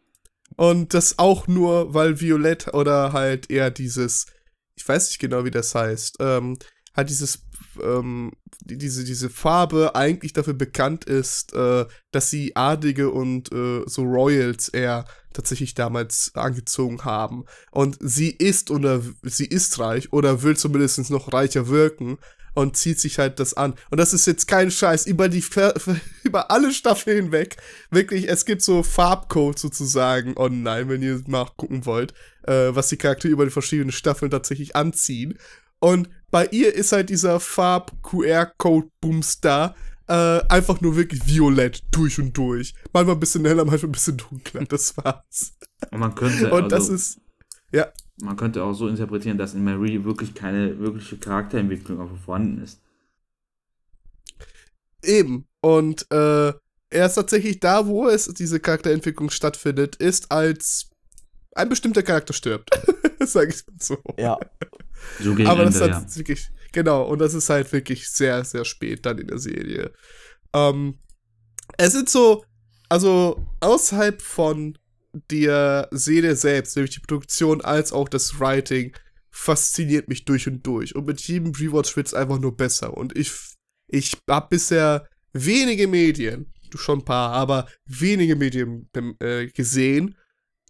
Und das auch nur, weil Violett oder halt eher dieses, ich weiß nicht genau, wie das heißt, ähm, halt dieses ähm, die, diese, diese Farbe eigentlich dafür bekannt ist, äh, dass sie Adlige und äh, so Royals eher tatsächlich damals angezogen haben. Und sie ist oder sie ist reich oder will zumindest noch reicher wirken und zieht sich halt das an. Und das ist jetzt kein Scheiß über die (laughs) über alle Staffeln hinweg. Wirklich, es gibt so Farbcodes sozusagen online, wenn ihr nachgucken wollt, äh, was die Charaktere über die verschiedenen Staffeln tatsächlich anziehen. Und bei ihr ist halt dieser Farb-QR-Code-Booms da. Äh, einfach nur wirklich violett durch und durch. Manchmal ein bisschen heller, manchmal ein bisschen dunkler. Das war's. Und man könnte. Und also, das ist. Ja. Man könnte auch so interpretieren, dass in Marie wirklich keine wirkliche Charakterentwicklung einfach vorhanden ist. Eben. Und äh, er ist tatsächlich da, wo es diese Charakterentwicklung stattfindet, ist, als ein bestimmter Charakter stirbt. (laughs) Sag ich mal so. Ja. So gegen Aber das Ende, ist ja. halt wirklich, genau, und das ist halt wirklich sehr, sehr spät dann in der Serie. Ähm, es sind so, also außerhalb von der Serie selbst, nämlich die Produktion als auch das Writing, fasziniert mich durch und durch. Und mit jedem Rewatch wird es einfach nur besser. Und ich, ich habe bisher wenige Medien, schon ein paar, aber wenige Medien äh, gesehen,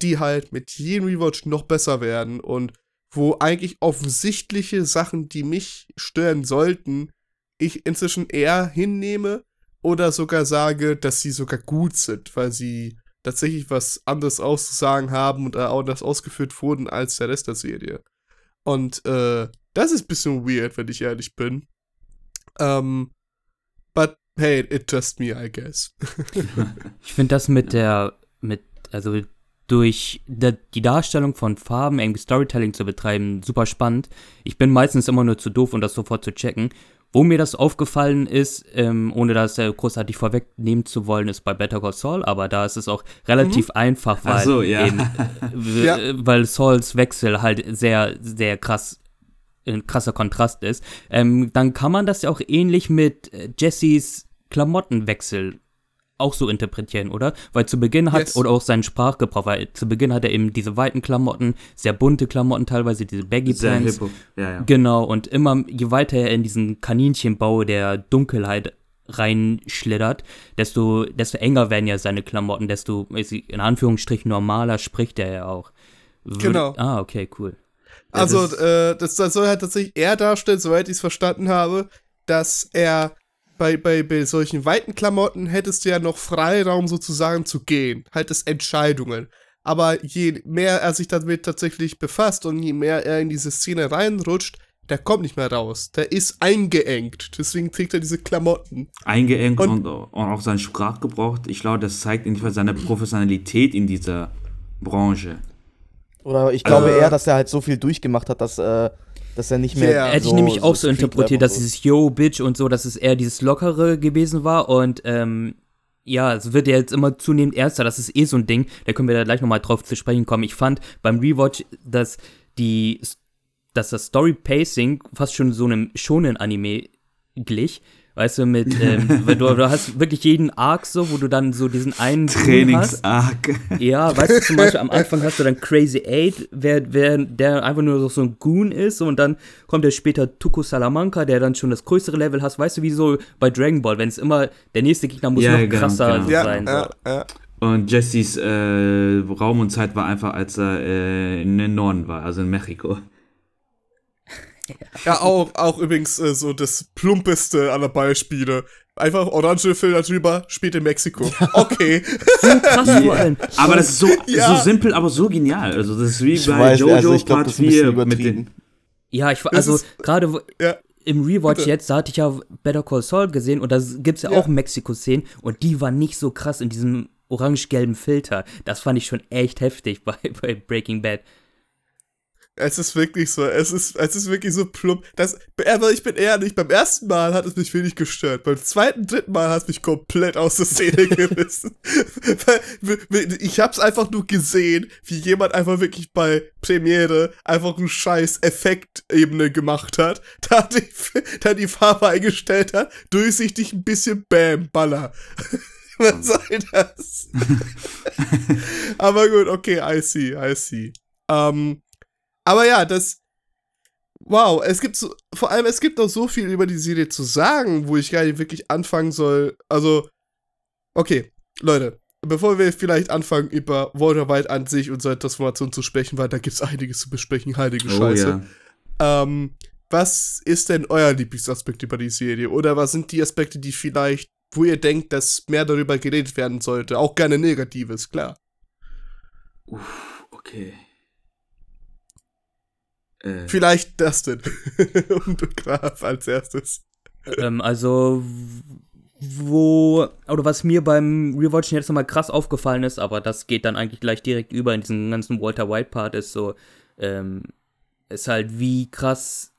die halt mit jedem Rewatch noch besser werden und wo eigentlich offensichtliche Sachen, die mich stören sollten, ich inzwischen eher hinnehme oder sogar sage, dass sie sogar gut sind, weil sie tatsächlich was anderes auszusagen haben und auch das ausgeführt wurden als der Rest der Serie. Und äh, das ist ein bisschen weird, wenn ich ehrlich bin. Ähm, but hey, it just me, I guess. (laughs) ich finde das mit der, mit, also durch die Darstellung von Farben irgendwie Storytelling zu betreiben, super spannend. Ich bin meistens immer nur zu doof, um das sofort zu checken. Wo mir das aufgefallen ist, ähm, ohne das äh, großartig vorwegnehmen zu wollen, ist bei Better Call Saul, aber da ist es auch relativ mhm. einfach, weil, so, ja. eben, äh, (laughs) ja. weil Sauls Wechsel halt sehr, sehr krass ein krasser Kontrast ist. Ähm, dann kann man das ja auch ähnlich mit äh, Jessys Klamottenwechsel auch so interpretieren, oder? Weil zu Beginn hat, yes. oder auch sein Sprachgebrauch, weil zu Beginn hat er eben diese weiten Klamotten, sehr bunte Klamotten teilweise, diese Baggy sehr Pants. hippo. Ja, ja. Genau, und immer, je weiter er in diesen Kaninchenbau der Dunkelheit reinschlittert, desto, desto enger werden ja seine Klamotten, desto, in Anführungsstrichen, normaler spricht er ja auch. Würde, genau. Ah, okay, cool. Also, äh, das, das soll halt tatsächlich er darstellen, soweit ich es verstanden habe, dass er bei, bei, bei solchen weiten Klamotten hättest du ja noch Freiraum sozusagen zu gehen. Halt das Entscheidungen. Aber je mehr er sich damit tatsächlich befasst und je mehr er in diese Szene reinrutscht, der kommt nicht mehr raus. Der ist eingeengt. Deswegen trägt er diese Klamotten. Eingeengt und, und, und auch sein Sprachgebrauch. Ich glaube, das zeigt in Fall seine Professionalität in dieser Branche. Oder ich glaube äh, eher, dass er halt so viel durchgemacht hat, dass äh, dass er nicht mehr. Yeah. Hätte ich nämlich auch so interpretiert, dass dieses Yo, Bitch und so, dass es eher dieses Lockere gewesen war und ähm, ja, es wird ja jetzt immer zunehmend ernster, das ist eh so ein Ding, da können wir da gleich nochmal drauf zu sprechen kommen. Ich fand beim Rewatch, dass die, dass das Story Pacing fast schon so einem schonen Anime glich, Weißt du, mit, ähm, (laughs) du, du, hast wirklich jeden Arc so, wo du dann so diesen einen Trainings-Arc. Ja, weißt du, zum Beispiel am Anfang hast du dann Crazy Eight, wer, wer, der einfach nur so ein Goon ist und dann kommt der später Tuko Salamanca, der dann schon das größere Level hast. Weißt du, wie so bei Dragon Ball, wenn es immer, der nächste Gegner muss ja, noch genau, krasser genau. sein. Ja, so. ja, ja. Und Jessys äh, Raum und Zeit war einfach, als er äh, in den Norden war, also in Mexiko. (laughs) Ja, auch, auch übrigens äh, so das plumpeste aller Beispiele. Einfach orange Filter drüber, spielt in Mexiko. Okay. (laughs) so krass (laughs) vor allem. Aber das ist so, Ja. so simpel, aber so genial. Also das ist wie Ich bei weiß, Jojo also ich Part das ist ein bisschen 4 mit den Ja, ich, also gerade Ja. im Rewatch Bitte. jetzt, da hatte ich ja Better Call Saul gesehen und da gibt es ja, Ja. auch Mexiko-Szenen und die waren nicht so krass in diesem orange-gelben Filter. Das fand ich schon echt heftig bei, bei Breaking Bad. Es ist wirklich so, es ist, es ist wirklich so plump. Das, aber ich bin ehrlich, beim ersten Mal hat es mich wenig gestört. Beim zweiten, dritten Mal hat es mich komplett aus der Szene (laughs) gerissen. Weil, ich hab's einfach nur gesehen, wie jemand einfach wirklich bei Premiere einfach einen scheiß Effektebene gemacht hat, (laughs) da die, da die Farbe eingestellt hat, durchsichtig ein bisschen Bam, Baller. (laughs) Was soll das? aber gut, okay, I see, I see. Ähm, aber ja, das. Wow, es gibt so vor allem, es gibt noch so viel über die Serie zu sagen, wo ich gar nicht wirklich anfangen soll. Also, okay, Leute, bevor wir vielleicht anfangen, über Walter White an sich und seine Transformation zu sprechen, weil da gibt es einiges zu besprechen, heilige Oh Scheiße. ja. Ähm, was ist denn euer Lieblingsaspekt über die Serie? Oder was sind die Aspekte, die vielleicht, wo ihr denkt, dass mehr darüber geredet werden sollte? Auch gerne Negatives, klar. Uff, okay. Äh, Vielleicht das (laughs) denn. und du Graf als erstes. ähm, also, wo, oder was mir beim Rewatchen jetzt nochmal krass aufgefallen ist, aber das geht dann eigentlich gleich direkt über in diesen ganzen Walter White-Part, ist so, ähm, ist halt wie krass,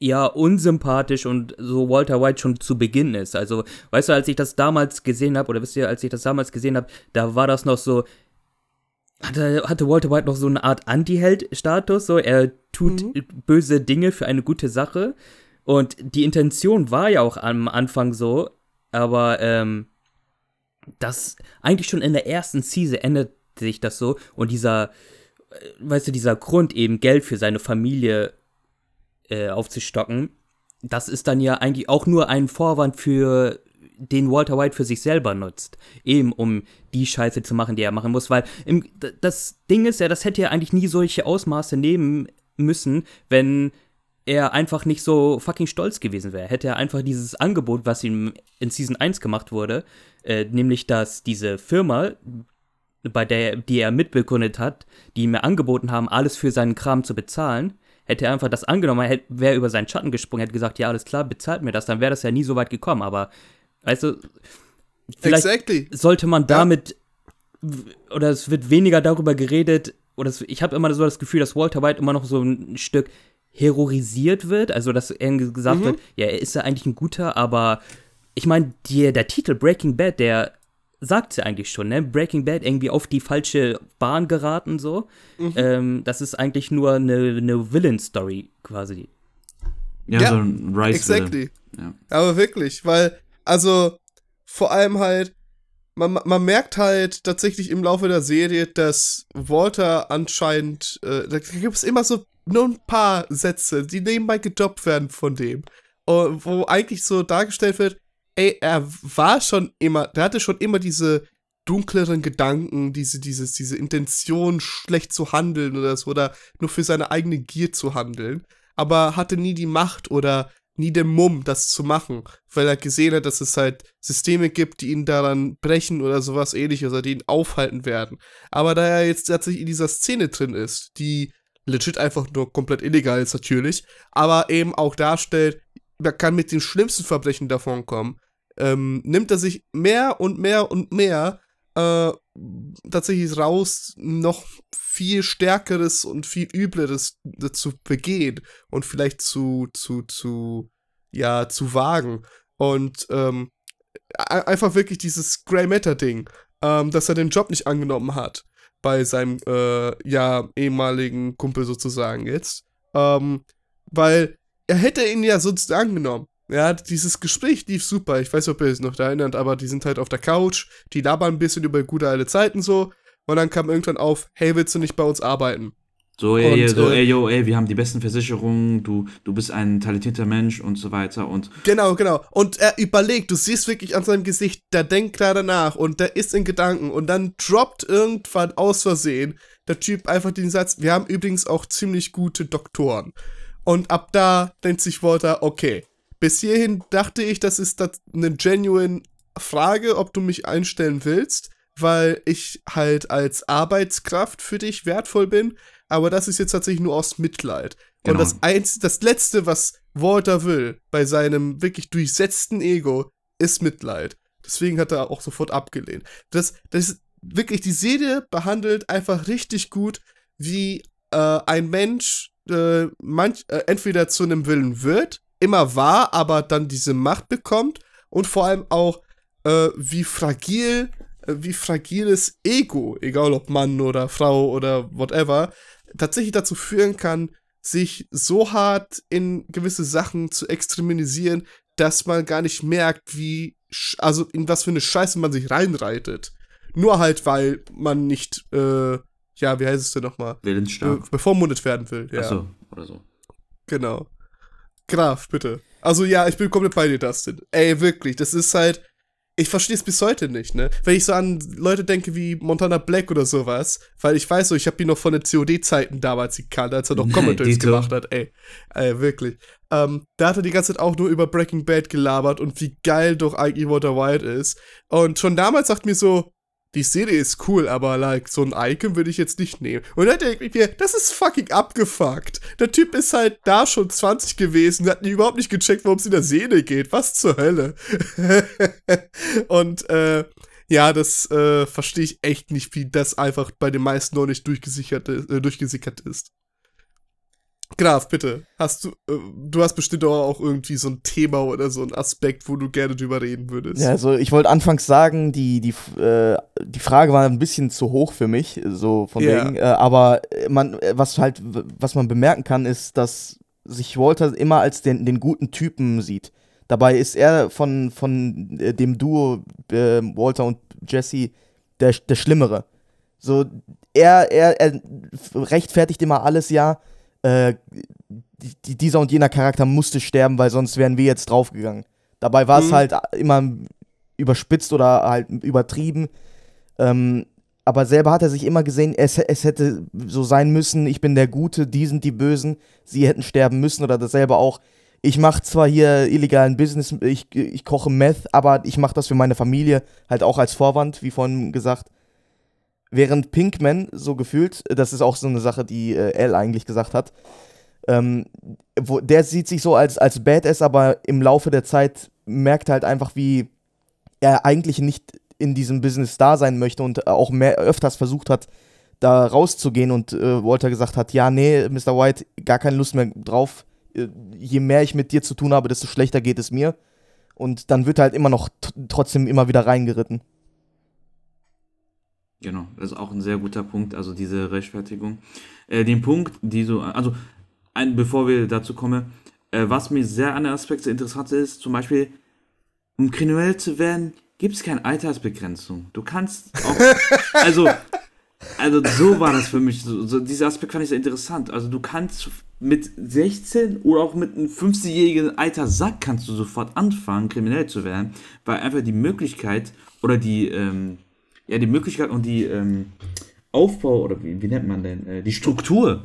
ja, unsympathisch und so Walter White schon zu Beginn ist. Also, weißt du, als ich das damals gesehen habe, oder wisst ihr, als ich das damals gesehen habe, da war das noch so, hatte, hatte Walter White noch so eine Art Anti-Held-Status, so, er tut böse Dinge für eine gute Sache. Und die Intention war ja auch am Anfang so, aber ähm, das eigentlich schon in der ersten Season ändert sich das so und dieser, äh, weißt du, dieser Grund eben Geld für seine Familie äh, aufzustocken, das ist dann ja eigentlich auch nur ein Vorwand für den Walter White für sich selber nutzt, eben um die Scheiße zu machen, die er machen muss, weil im, das Ding ist ja, das hätte ja eigentlich nie solche Ausmaße nehmen müssen, wenn er einfach nicht so fucking stolz gewesen wäre. Hätte er einfach dieses Angebot, was ihm in Season 1 gemacht wurde, äh, nämlich dass diese Firma, bei der die er mitbegründet hat, die ihm angeboten haben, alles für seinen Kram zu bezahlen, hätte er einfach das angenommen, wäre über seinen Schatten gesprungen, hätte gesagt, ja, alles klar, bezahlt mir das, dann wäre das ja nie so weit gekommen. Aber, weißt du, vielleicht exactly. sollte man damit w- oder es wird weniger darüber geredet oder es, ich habe immer so das Gefühl, dass Walter White immer noch so ein Stück heroisiert wird, also dass irgendwie gesagt Mhm. wird, ja, er ist ja eigentlich ein guter, aber ich meine, der Titel Breaking Bad, der sagt ja eigentlich schon, ne? Breaking Bad irgendwie auf die falsche Bahn geraten so. Mhm. Ähm, das ist eigentlich nur eine, eine Villain-Story quasi. ja, Ja, so ein Rice. Exactly. Ja. Aber wirklich, weil, also, vor allem halt, man, man merkt halt tatsächlich im Laufe der Serie, dass Walter anscheinend, äh, da gibt es immer so nur ein paar Sätze, die nebenbei gedoppt werden von dem. äh, Wo eigentlich so dargestellt wird, ey, er war schon immer, der hatte schon immer diese dunkleren Gedanken, diese, dieses, diese Intention, schlecht zu handeln oder so, oder nur für seine eigene Gier zu handeln, aber hatte nie die Macht oder nie den Mumm, das zu machen, weil er gesehen hat, dass es halt Systeme gibt, die ihn daran brechen oder sowas ähnliches, oder die ihn aufhalten werden. Aber da er jetzt tatsächlich in dieser Szene drin ist, die legit einfach nur komplett illegal ist natürlich, aber eben auch darstellt, man kann mit den schlimmsten Verbrechen davon kommen, ähm, nimmt er sich mehr und mehr und mehr äh, tatsächlich raus, noch viel stärkeres und viel übleres zu begehen und vielleicht zu, zu, zu, ja, zu wagen. Und ähm, einfach wirklich dieses Grey Matter-Ding, ähm, dass er den Job nicht angenommen hat bei seinem, äh, ja, ehemaligen Kumpel sozusagen jetzt. Ähm, weil er hätte ihn ja sonst angenommen. Ja, dieses Gespräch lief super. Ich weiß nicht, ob ihr es noch da erinnert, aber die sind halt auf der Couch, die labern ein bisschen über gute alte Zeiten so. Und dann kam irgendwann auf, hey, willst du nicht bei uns arbeiten? So, ey, Und, so, äh, ey, yo, ey, wir haben die besten Versicherungen, du, du bist ein talentierter Mensch und so weiter. Und Genau, genau. Und er überlegt, du siehst wirklich an seinem Gesicht, der denkt gerade nach und der ist in Gedanken und dann droppt irgendwann aus Versehen der Typ einfach den Satz, wir haben übrigens auch ziemlich gute Doktoren. Und ab da denkt sich Walter, okay, bis hierhin dachte ich, das ist das eine genuine Frage, ob du mich einstellen willst, weil ich halt als Arbeitskraft für dich wertvoll bin, aber das ist jetzt tatsächlich nur aus Mitleid. Und Genau. das eins, das letzte, was Walter will, bei seinem wirklich durchsetzten Ego, ist Mitleid. Deswegen hat er auch sofort abgelehnt. Das, das ist wirklich, die Serie behandelt einfach richtig gut, wie äh, ein Mensch äh, manch, äh, entweder zu einem Willen wird, immer war, aber dann diese Macht bekommt und vor allem auch, äh, wie fragil, äh, wie fragiles Ego, egal ob Mann oder Frau oder whatever, tatsächlich dazu führen kann, sich so hart in gewisse Sachen zu extremisieren, dass man gar nicht merkt, wie, also in was für eine Scheiße man sich reinreitet. Nur halt, weil man nicht, äh, ja, wie heißt es denn nochmal? Be willensstark. bevormundet werden will. Ja, Achso, oder so. genau. Graf, bitte. Also ja, ich bin komplett bei dir, Dustin. Ey, wirklich, das ist halt. Ich verstehe es bis heute nicht, ne? Wenn ich so an Leute denke wie Montana Black oder sowas, weil ich weiß so, ich habe ihn noch von den COD-Zeiten damals gekannt, als er noch (laughs) Commentaries gemacht hat, ey. Ey, wirklich. Ähm, da hat er die ganze Zeit auch nur über Breaking Bad gelabert und wie geil doch eigentlich Walter White ist. Und schon damals sagt mir so, die Serie ist cool, aber like, so ein Icon würde ich jetzt nicht nehmen. Und dann denke ich mir, das ist fucking abgefuckt. Der Typ ist halt da schon 20 gewesen, hat überhaupt nicht gecheckt, worum es in der Serie geht. Was zur Hölle? (laughs) Und äh, ja, das äh, verstehe ich echt nicht, wie das einfach bei den meisten noch nicht durchgesichert, äh, durchgesickert ist. Graf, bitte. Hast du, äh, du hast bestimmt auch irgendwie so ein Thema oder so ein Aspekt, wo du gerne drüber reden würdest. Ja, also ich wollte anfangs sagen, die, die, äh, die Frage war ein bisschen zu hoch für mich, so von Ja. wegen. Äh, aber äh, man, äh, was halt, was man bemerken kann, ist, dass sich Walter immer als den, den guten Typen sieht. Dabei ist er von, von äh, dem Duo äh, Walter und Jesse der, der Schlimmere. So, er, er, er rechtfertigt immer alles, ja. Äh, die, dieser und jener Charakter musste sterben, weil sonst wären wir jetzt draufgegangen. Dabei war es Mhm. halt immer überspitzt oder halt übertrieben. Ähm, aber selber hat er sich immer gesehen, es, es hätte so sein müssen, ich bin der Gute, die sind die Bösen, sie hätten sterben müssen oder dasselbe auch. Ich mache zwar hier illegalen Business, ich, ich koche Meth, aber ich mache das für meine Familie halt auch als Vorwand, wie vorhin gesagt. Während Pinkman so gefühlt, das ist auch so eine Sache, die äh, Al eigentlich gesagt hat, ähm, wo, der sieht sich so als, als Badass, aber im Laufe der Zeit merkt halt einfach, wie er eigentlich nicht in diesem Business da sein möchte und auch mehr öfters versucht hat, da rauszugehen und äh, Walter gesagt hat, ja, nee, Mr. White, gar keine Lust mehr drauf. Äh, Je mehr ich mit dir zu tun habe, desto schlechter geht es mir. Und dann wird er halt immer noch trotzdem immer wieder reingeritten. Genau, das ist auch ein sehr guter Punkt, also diese Rechtfertigung. Äh, den Punkt, die so, also ein, bevor wir dazu kommen, äh, was mir sehr an der Aspekt interessant ist, zum Beispiel, um kriminell zu werden, gibt es keine Altersbegrenzung. Du kannst auch, (laughs) also, also so war das für mich, so, so, dieser Aspekt fand ich sehr interessant. Also du kannst mit 16 oder auch mit einem 50-jährigen alter Sack kannst du sofort anfangen, kriminell zu werden, weil einfach die Möglichkeit oder die, ähm, ja, die Möglichkeit und die ähm, Aufbau oder wie, wie nennt man denn, äh, die Struktur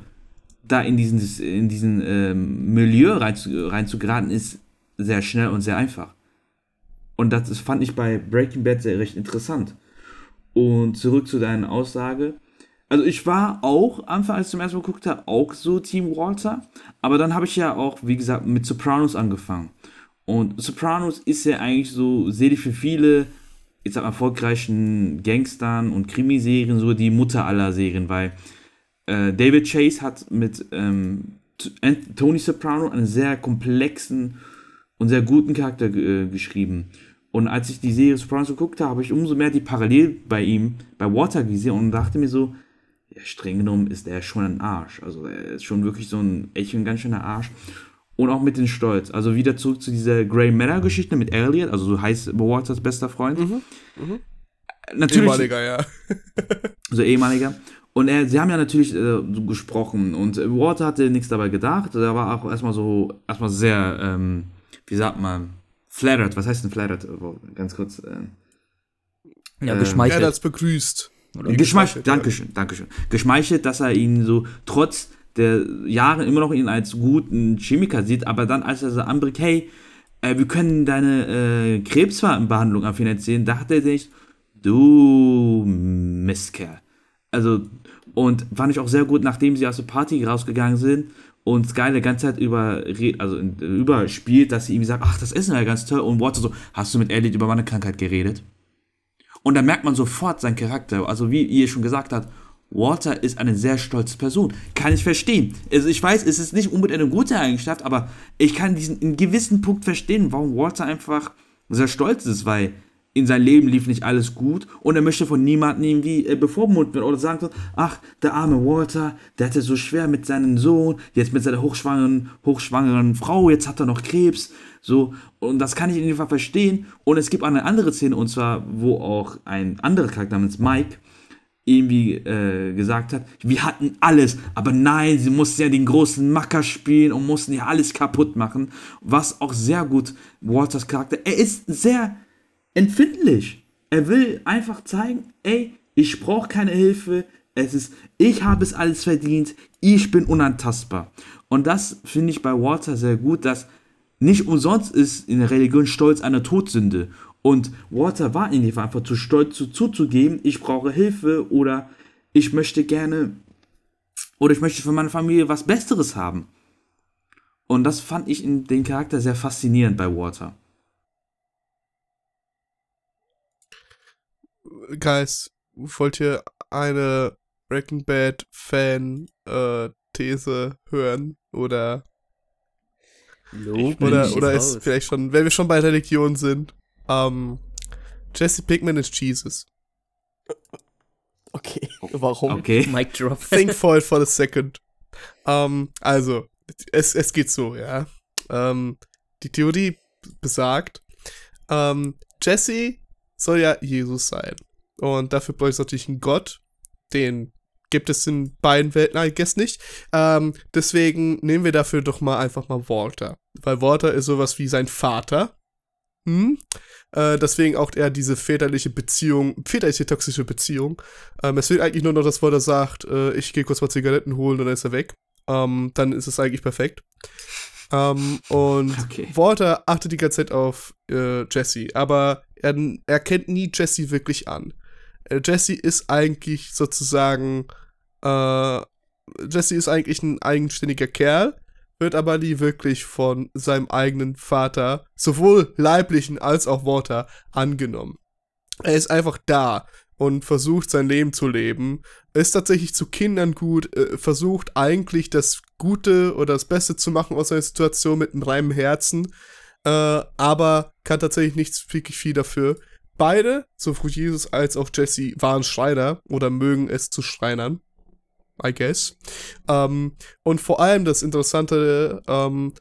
da in diesen, in diesen ähm, Milieu rein zu, rein zu geraten, ist sehr schnell und sehr einfach. Und das ist, fand ich bei Breaking Bad sehr recht interessant. Und zurück zu deiner Aussage. Also ich war auch, Anfang als ich zum ersten Mal geguckt habe, auch so Team Walter. Aber dann habe ich ja auch, wie gesagt, mit Sopranos angefangen. Und Sopranos ist ja eigentlich so, sehe ich für viele, ich sag erfolgreichen Gangstern und Krimiserien so die Mutter aller Serien, weil äh, David Chase hat mit ähm, Tony Soprano einen sehr komplexen und sehr guten Charakter äh, geschrieben. Und als ich die Serie Sopranos geguckt habe, habe ich umso mehr die Parallel bei ihm, bei Walter gesehen und dachte mir so, ja, streng genommen ist er schon ein Arsch. Also er ist schon wirklich so ein echt ein ganz schöner Arsch. Und auch mit den Stolz. Also wieder zurück zu dieser Grey Matter Geschichte mit Elliot, also so heißt Walters bester Freund. Natürlich, Ehemaliger, ja. (laughs) so ehemaliger. Und er, sie haben ja natürlich äh, so gesprochen und äh, Walter hatte nichts dabei gedacht. Er war auch erstmal so, erstmal sehr, ähm, wie sagt man, flattered. Was heißt denn flattered? Äh, Ganz kurz. Ähm, Ja, Ähm, Er geschmeichelt. hat es begrüßt. Geschmeichelt, ja. Dankeschön, Dankeschön. Geschmeichelt, dass er ihn so trotz der Jahre immer noch ihn als guten Chemiker sieht, aber dann, als er so anbringt, hey, äh, wir können deine äh, Krebsbehandlung finanzieren, da hat er sich, du Mistkerl. Also, und fand ich auch sehr gut, nachdem sie aus der Party rausgegangen sind und Sky die ganze Zeit über, also überspielt, dass sie ihm sagt, ach, das war ja ganz toll und Walter so, hast du mit Elliot über meine Krankheit geredet? Und da merkt man sofort seinen Charakter. Also wie ihr schon gesagt habt, Walter ist eine sehr stolze Person. Kann ich verstehen. Also ich weiß, es ist nicht unbedingt eine gute Eigenschaft, aber ich kann diesen in gewissen Punkt verstehen, warum Walter einfach sehr stolz ist, weil in seinem Leben lief nicht alles gut und er möchte von niemandem irgendwie äh, bevormundet werden oder sagen, ach, der arme Walter, der hatte so schwer mit seinem Sohn, jetzt mit seiner hochschwangeren, hochschwangeren Frau, jetzt hat er noch Krebs, so, und das kann ich in jedem Fall verstehen und es gibt eine andere Szene und zwar, wo auch ein anderer Charakter namens Mike irgendwie äh, gesagt hat, wir hatten alles, aber nein, sie mussten ja den großen Macker spielen und mussten ja alles kaputt machen, was auch sehr gut Walters Charakter, er ist sehr empfindlich. Er will einfach zeigen, ey, ich brauche keine Hilfe, es ist, ich habe es alles verdient, ich bin unantastbar. Und das finde ich bei Walter sehr gut, dass nicht umsonst ist in der Religion Stolz eine Todsünde. Und Walter war in dem Fall einfach zu stolz zu, zuzugeben, ich brauche Hilfe oder ich möchte gerne oder ich möchte für meine Familie was Besseres haben. Und das fand ich in den Charakter sehr faszinierend bei Walter. Guys, wollt ihr eine Breaking Bad Fan äh, These hören oder Lob, oder oder ist raus. vielleicht schon, wenn wir schon bei Religion sind, ähm, Jesse Pinkman ist Jesus. Okay, (laughs) warum? Okay. Mic drop. Think (laughs) for it for a second. Ähm, also, es, es geht so, ja. Ähm, die Theorie besagt, ähm, Jesse soll ja Jesus sein. Und dafür braucht es natürlich einen Gott. Den gibt es in beiden Welten, I guess nicht. Ähm, deswegen nehmen wir dafür doch mal einfach mal Walter. Weil Walter ist sowas wie sein Vater. Hm? Äh, deswegen auch eher diese väterliche Beziehung, väterliche toxische Beziehung. Ähm, es fehlt eigentlich nur noch, dass Walter sagt, äh, ich gehe kurz mal Zigaretten holen und dann ist er weg. Ähm, dann ist es eigentlich perfekt. Ähm, und (laughs) Okay. Walter achtet die ganze Zeit auf äh, Jesse, aber er, er kennt nie Jesse wirklich an. Äh, Jesse ist eigentlich sozusagen, äh, Jesse ist eigentlich ein eigenständiger Kerl, wird aber nie wirklich von seinem eigenen Vater, sowohl leiblichen als auch Walter, angenommen. Er ist einfach da und versucht sein Leben zu leben, ist tatsächlich zu Kindern gut, äh, versucht eigentlich das Gute oder das Beste zu machen aus seiner Situation mit einem reinen Herzen, äh, aber kann tatsächlich nichts wirklich viel dafür. Beide, sowohl Jesus als auch Jesse, waren Schreiner oder mögen es zu Schreinern. I guess. Ähm, und vor allem das Interessante, ähm,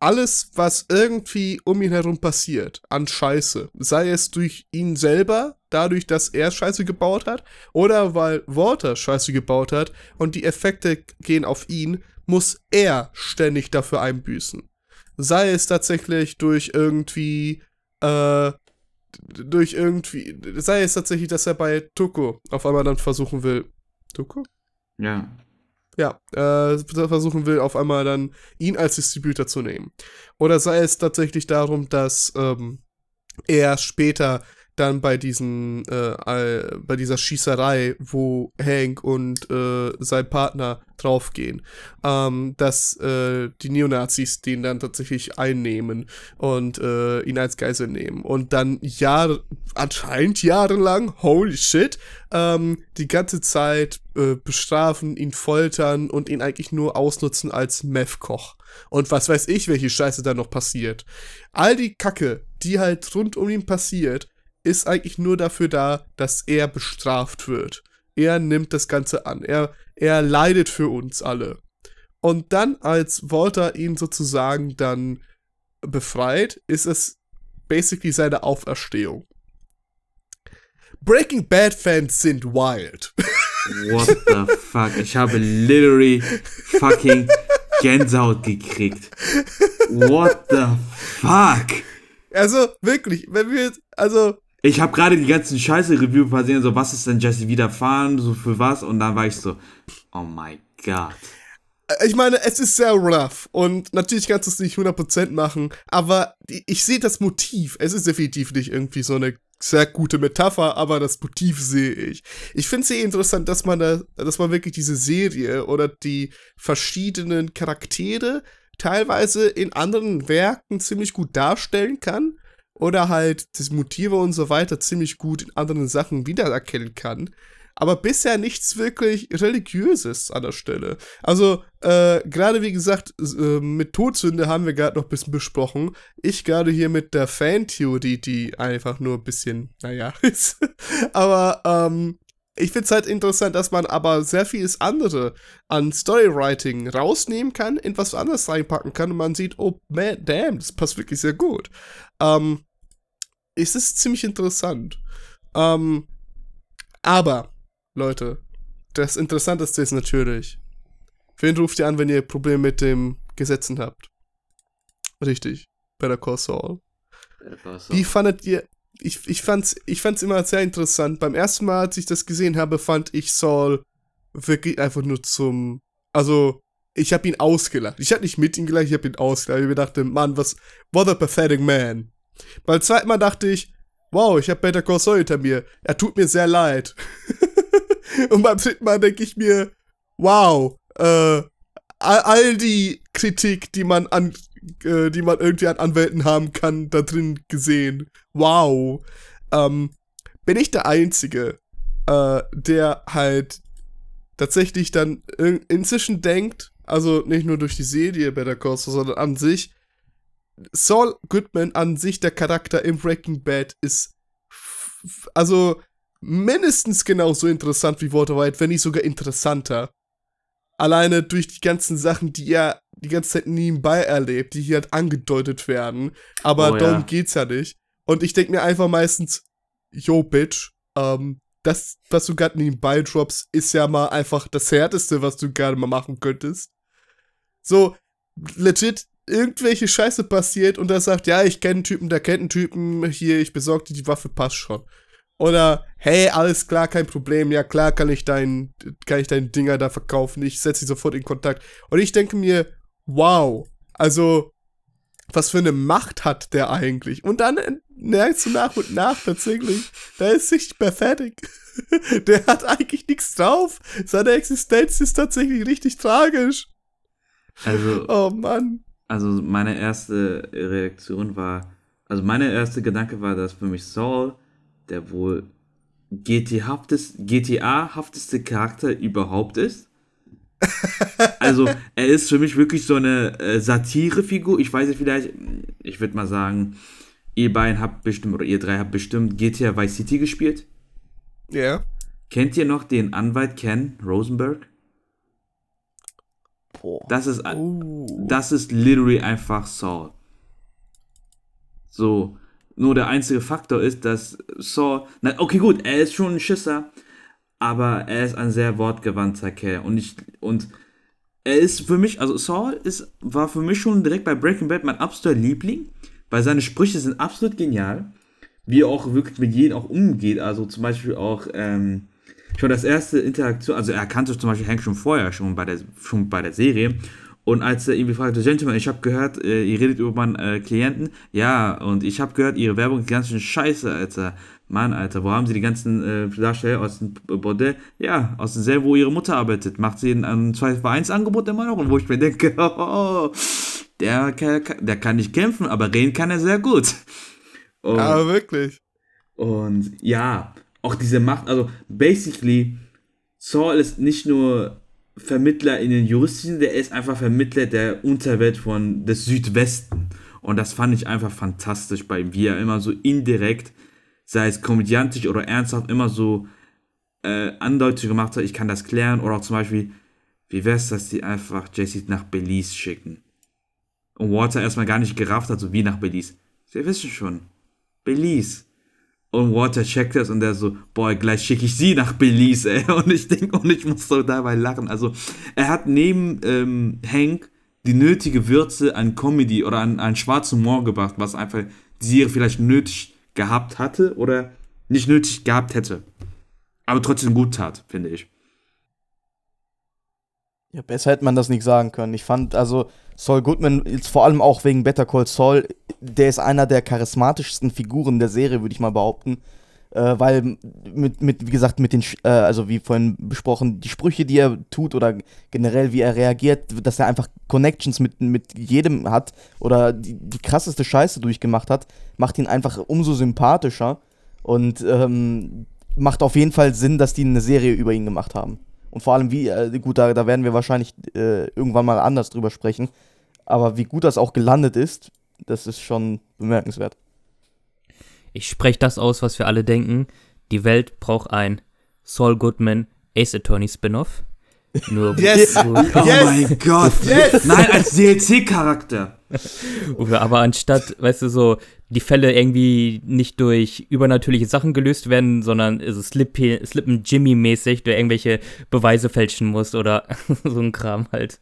alles, was irgendwie um ihn herum passiert, an Scheiße, sei es durch ihn selber, dadurch, dass er Scheiße gebaut hat, oder weil Walter Scheiße gebaut hat und die Effekte gehen auf ihn, muss er ständig dafür einbüßen. Sei es tatsächlich durch irgendwie, äh, durch irgendwie, sei es tatsächlich, dass er bei Tuko auf einmal dann versuchen will, Tuko? Ja. Ja, äh, versuchen will, auf einmal dann ihn als Distributor zu nehmen. Oder sei es tatsächlich darum, dass ähm, er später dann bei diesen, äh, bei dieser Schießerei, wo Hank und äh, sein Partner draufgehen, ähm, dass äh, die Neonazis den dann tatsächlich einnehmen und äh, ihn als Geisel nehmen und dann Jahre, anscheinend jahrelang, holy shit, ähm, die ganze Zeit äh, bestrafen, ihn foltern und ihn eigentlich nur ausnutzen als Meth-Koch. Und was weiß ich, welche Scheiße da noch passiert. All die Kacke, die halt rund um ihn passiert, ist eigentlich nur dafür da, dass er bestraft wird. Er nimmt das Ganze an. Er, er leidet für uns alle. Und dann, als Walter ihn sozusagen dann befreit, ist es basically seine Auferstehung. Breaking Bad Fans sind wild. (laughs) What the fuck? Ich habe literally fucking Gänsehaut gekriegt. What the fuck? Also wirklich, wenn wir, also Ich habe gerade die ganzen Scheiße-Review versehen, so was ist denn Jesse widerfahren, so für was, und dann war ich so, oh my god. ich meine, es ist sehr rough und natürlich kannst du es nicht 100% machen, aber ich sehe das Motiv. Es ist definitiv nicht irgendwie so eine sehr gute Metapher, aber das Motiv sehe ich. Ich finde es sehr interessant, dass man da, dass man wirklich diese Serie oder die verschiedenen Charaktere teilweise in anderen Werken ziemlich gut darstellen kann oder halt das Motive und so weiter ziemlich gut in anderen Sachen wiedererkennen kann. Aber bisher nichts wirklich Religiöses an der Stelle. Also, äh, gerade wie gesagt, äh, mit Todsünde haben wir gerade noch ein bisschen besprochen. Ich gerade hier mit der Fan-Theorie, die einfach nur ein bisschen, naja, (laughs) ist. aber, ähm, ich finde es halt interessant, dass man aber sehr vieles andere an Storywriting rausnehmen kann, in was anderes reinpacken kann und man sieht, oh man, damn, das passt wirklich sehr gut. Ähm, es ist ziemlich interessant. Ähm, aber Leute, das Interessanteste ist natürlich, wen ruft ihr an, wenn ihr Probleme mit dem Gesetzen habt? Richtig, Better Call Saul. Wie fandet ihr, ich, ich, fand's, ich fand's immer sehr interessant. Beim ersten Mal, als ich das gesehen habe, fand ich Saul wirklich einfach nur zum, also, ich habe ihn ausgelacht. Ich habe nicht mit ihm gelacht, ich habe ihn ausgelacht. Ich dachte, Mann, was, what a pathetic man. Beim zweiten Mal dachte ich, wow, ich habe Better Call Saul hinter mir. Er tut mir sehr leid. (laughs) Und beim dritten Mal denke ich mir, wow, äh, all, die Kritik, die man an, äh, die man irgendwie an Anwälten haben kann, da drin gesehen. Wow. Ähm, bin ich der Einzige, äh, der halt tatsächlich dann in, inzwischen denkt, also nicht nur durch die Serie Better Call Saul, sondern an sich, Saul Goodman an sich, der Charakter im Breaking Bad, ist also mindestens genauso interessant wie Walter White, wenn nicht sogar interessanter. Alleine durch die ganzen Sachen, die er die ganze Zeit nebenbei erlebt, die hier halt angedeutet werden. Aber Oh, ja. darum geht's ja nicht. Und ich denke mir einfach meistens, yo, Bitch, ähm, das, was du gerade nebenbei droppst, ist ja mal einfach das Härteste, was du gerade mal machen könntest. So, legit, irgendwelche Scheiße passiert und er sagt, ja, ich kenne einen Typen, der kennt einen Typen, hier, ich besorge dir die Waffe, passt schon. Oder, hey, alles klar, kein Problem, ja klar kann ich dein, kann ich deinen Dinger da verkaufen, ich setze dich sofort in Kontakt. Und ich denke mir, wow, also, was für eine Macht hat der eigentlich? Und dann merkst du nach und nach tatsächlich, der ist nicht pathetic. (laughs) der hat eigentlich nichts drauf. Seine Existenz ist tatsächlich richtig tragisch. Also, Oh Mann. Also meine erste Reaktion war, also meine erste Gedanke war, dass für mich Saul der wohl GTA-hafteste GTA Charakter überhaupt ist. (laughs) Also, er ist für mich wirklich so eine äh, Satirefigur. Ich weiß nicht, vielleicht, ich würde mal sagen, ihr beiden habt bestimmt, oder ihr drei habt bestimmt GTA Vice City gespielt. Ja. Kennt ihr noch den Anwalt Ken Rosenberg? Boah. Das ist, Oh. das ist literally einfach Saul. So, nur der einzige Faktor ist, dass Saul, na, okay gut, er ist schon ein Schisser, aber er ist ein sehr wortgewandter Kerl und ich, und er ist für mich, also Saul ist, war für mich schon direkt bei Breaking Bad mein absoluter Liebling, weil seine Sprüche sind absolut genial, wie er auch wirklich mit jedem auch umgeht, also zum Beispiel auch, ähm, schon das erste Interaktion, also er kannte zum Beispiel Hank schon vorher, schon bei der, schon bei der Serie. Und als er irgendwie fragte, Gentleman, ich habe gehört, äh, ihr redet über meinen äh, Klienten. Ja, und ich habe gehört, ihre Werbung ist ganz schön scheiße, Alter. Mann, Alter, wo haben sie die ganzen äh, Darsteller aus dem Bordell? Ja, aus demselben, wo ihre Mutter arbeitet. Macht sie ein, ein 2-1-Angebot immer noch? Und wo ich mir denke, (laughs) oh, der, kann- der kann nicht kämpfen, aber reden kann er sehr gut. Und, Aber wirklich. und ja, auch diese Macht, also basically, Saul ist nicht nur Vermittler in den juristischen, der ist einfach Vermittler der Unterwelt von des Südwesten. Und das fand ich einfach fantastisch bei ihm, wie er immer so indirekt, sei es komödiantisch oder ernsthaft, immer so äh, Andeutungen gemacht hat, ich kann das klären. Oder auch zum Beispiel, wie wär's, dass die einfach Jesse nach Belize schicken? Und Walter erstmal gar nicht gerafft hat, so wie nach Belize. Sie wissen schon, Belize. Und Walter checkt das und der so, boah, gleich schicke ich sie nach Belize, ey. (laughs) Und ich denke, und ich muss so dabei lachen. Also, er hat neben ähm, Hank die nötige Würze an Comedy oder an, an schwarzen Humor gebracht, was einfach die Serie vielleicht nötig gehabt hatte oder nicht nötig gehabt hätte. Aber trotzdem gut tat, finde ich. Ja, besser hätte man das nicht sagen können. Ich fand, also, Saul Goodman, jetzt vor allem auch wegen Better Call Saul, der ist einer der charismatischsten Figuren der Serie, würde ich mal behaupten. Äh, weil mit, mit, wie gesagt, mit den, äh, also wie vorhin besprochen, die Sprüche, die er tut oder generell, wie er reagiert, dass er einfach Connections mit, mit jedem hat oder die, die krasseste Scheiße durchgemacht hat, macht ihn einfach umso sympathischer und ähm, macht auf jeden Fall Sinn, dass die eine Serie über ihn gemacht haben. Und vor allem, wie, äh, gut, da, da werden wir wahrscheinlich äh, irgendwann mal anders drüber sprechen. Aber wie gut das auch gelandet ist, das ist schon bemerkenswert. Ich spreche das aus, was wir alle denken. Die Welt braucht ein Saul Goodman Ace Attorney Spin-off. Nur (laughs) Yes! Oh Yes! mein Gott! (laughs) Yes! Nein, als DLC-Charakter! (laughs) aber anstatt, weißt du, so die Fälle irgendwie nicht durch übernatürliche Sachen gelöst werden, sondern so Slippy, Slippen Jimmy-mäßig, du irgendwelche Beweise fälschen musst oder so ein Kram halt.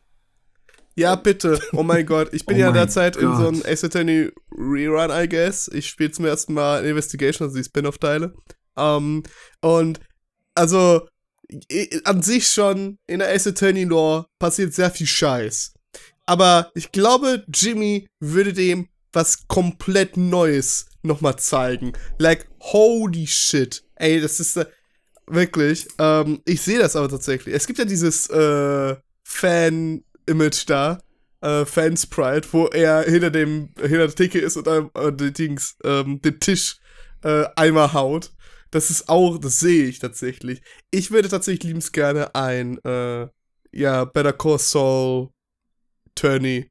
Ja, bitte. Oh mein Gott. Ich bin (laughs) Oh ja derzeit in so einem Ace Attorney Rerun, I guess. Ich spiele zum ersten Mal Investigation, also die Spin-off-Teile. Ähm, und also an sich schon in der Ace Attorney Lore passiert sehr viel Scheiß. Aber ich glaube, Jimmy würde dem was komplett Neues nochmal zeigen. Like, holy shit. Ey, das ist äh, wirklich. Ähm, ich sehe das aber tatsächlich. Es gibt ja dieses äh, Fan-Image da. Äh, Fan-Sprite, wo er hinter dem hinter der Theke ist und äh, die Dings, ähm, den Tisch äh, einmal haut. Das ist auch, das sehe ich tatsächlich. Ich würde tatsächlich liebens gerne ein, äh, ja, Better Call Saul Turney,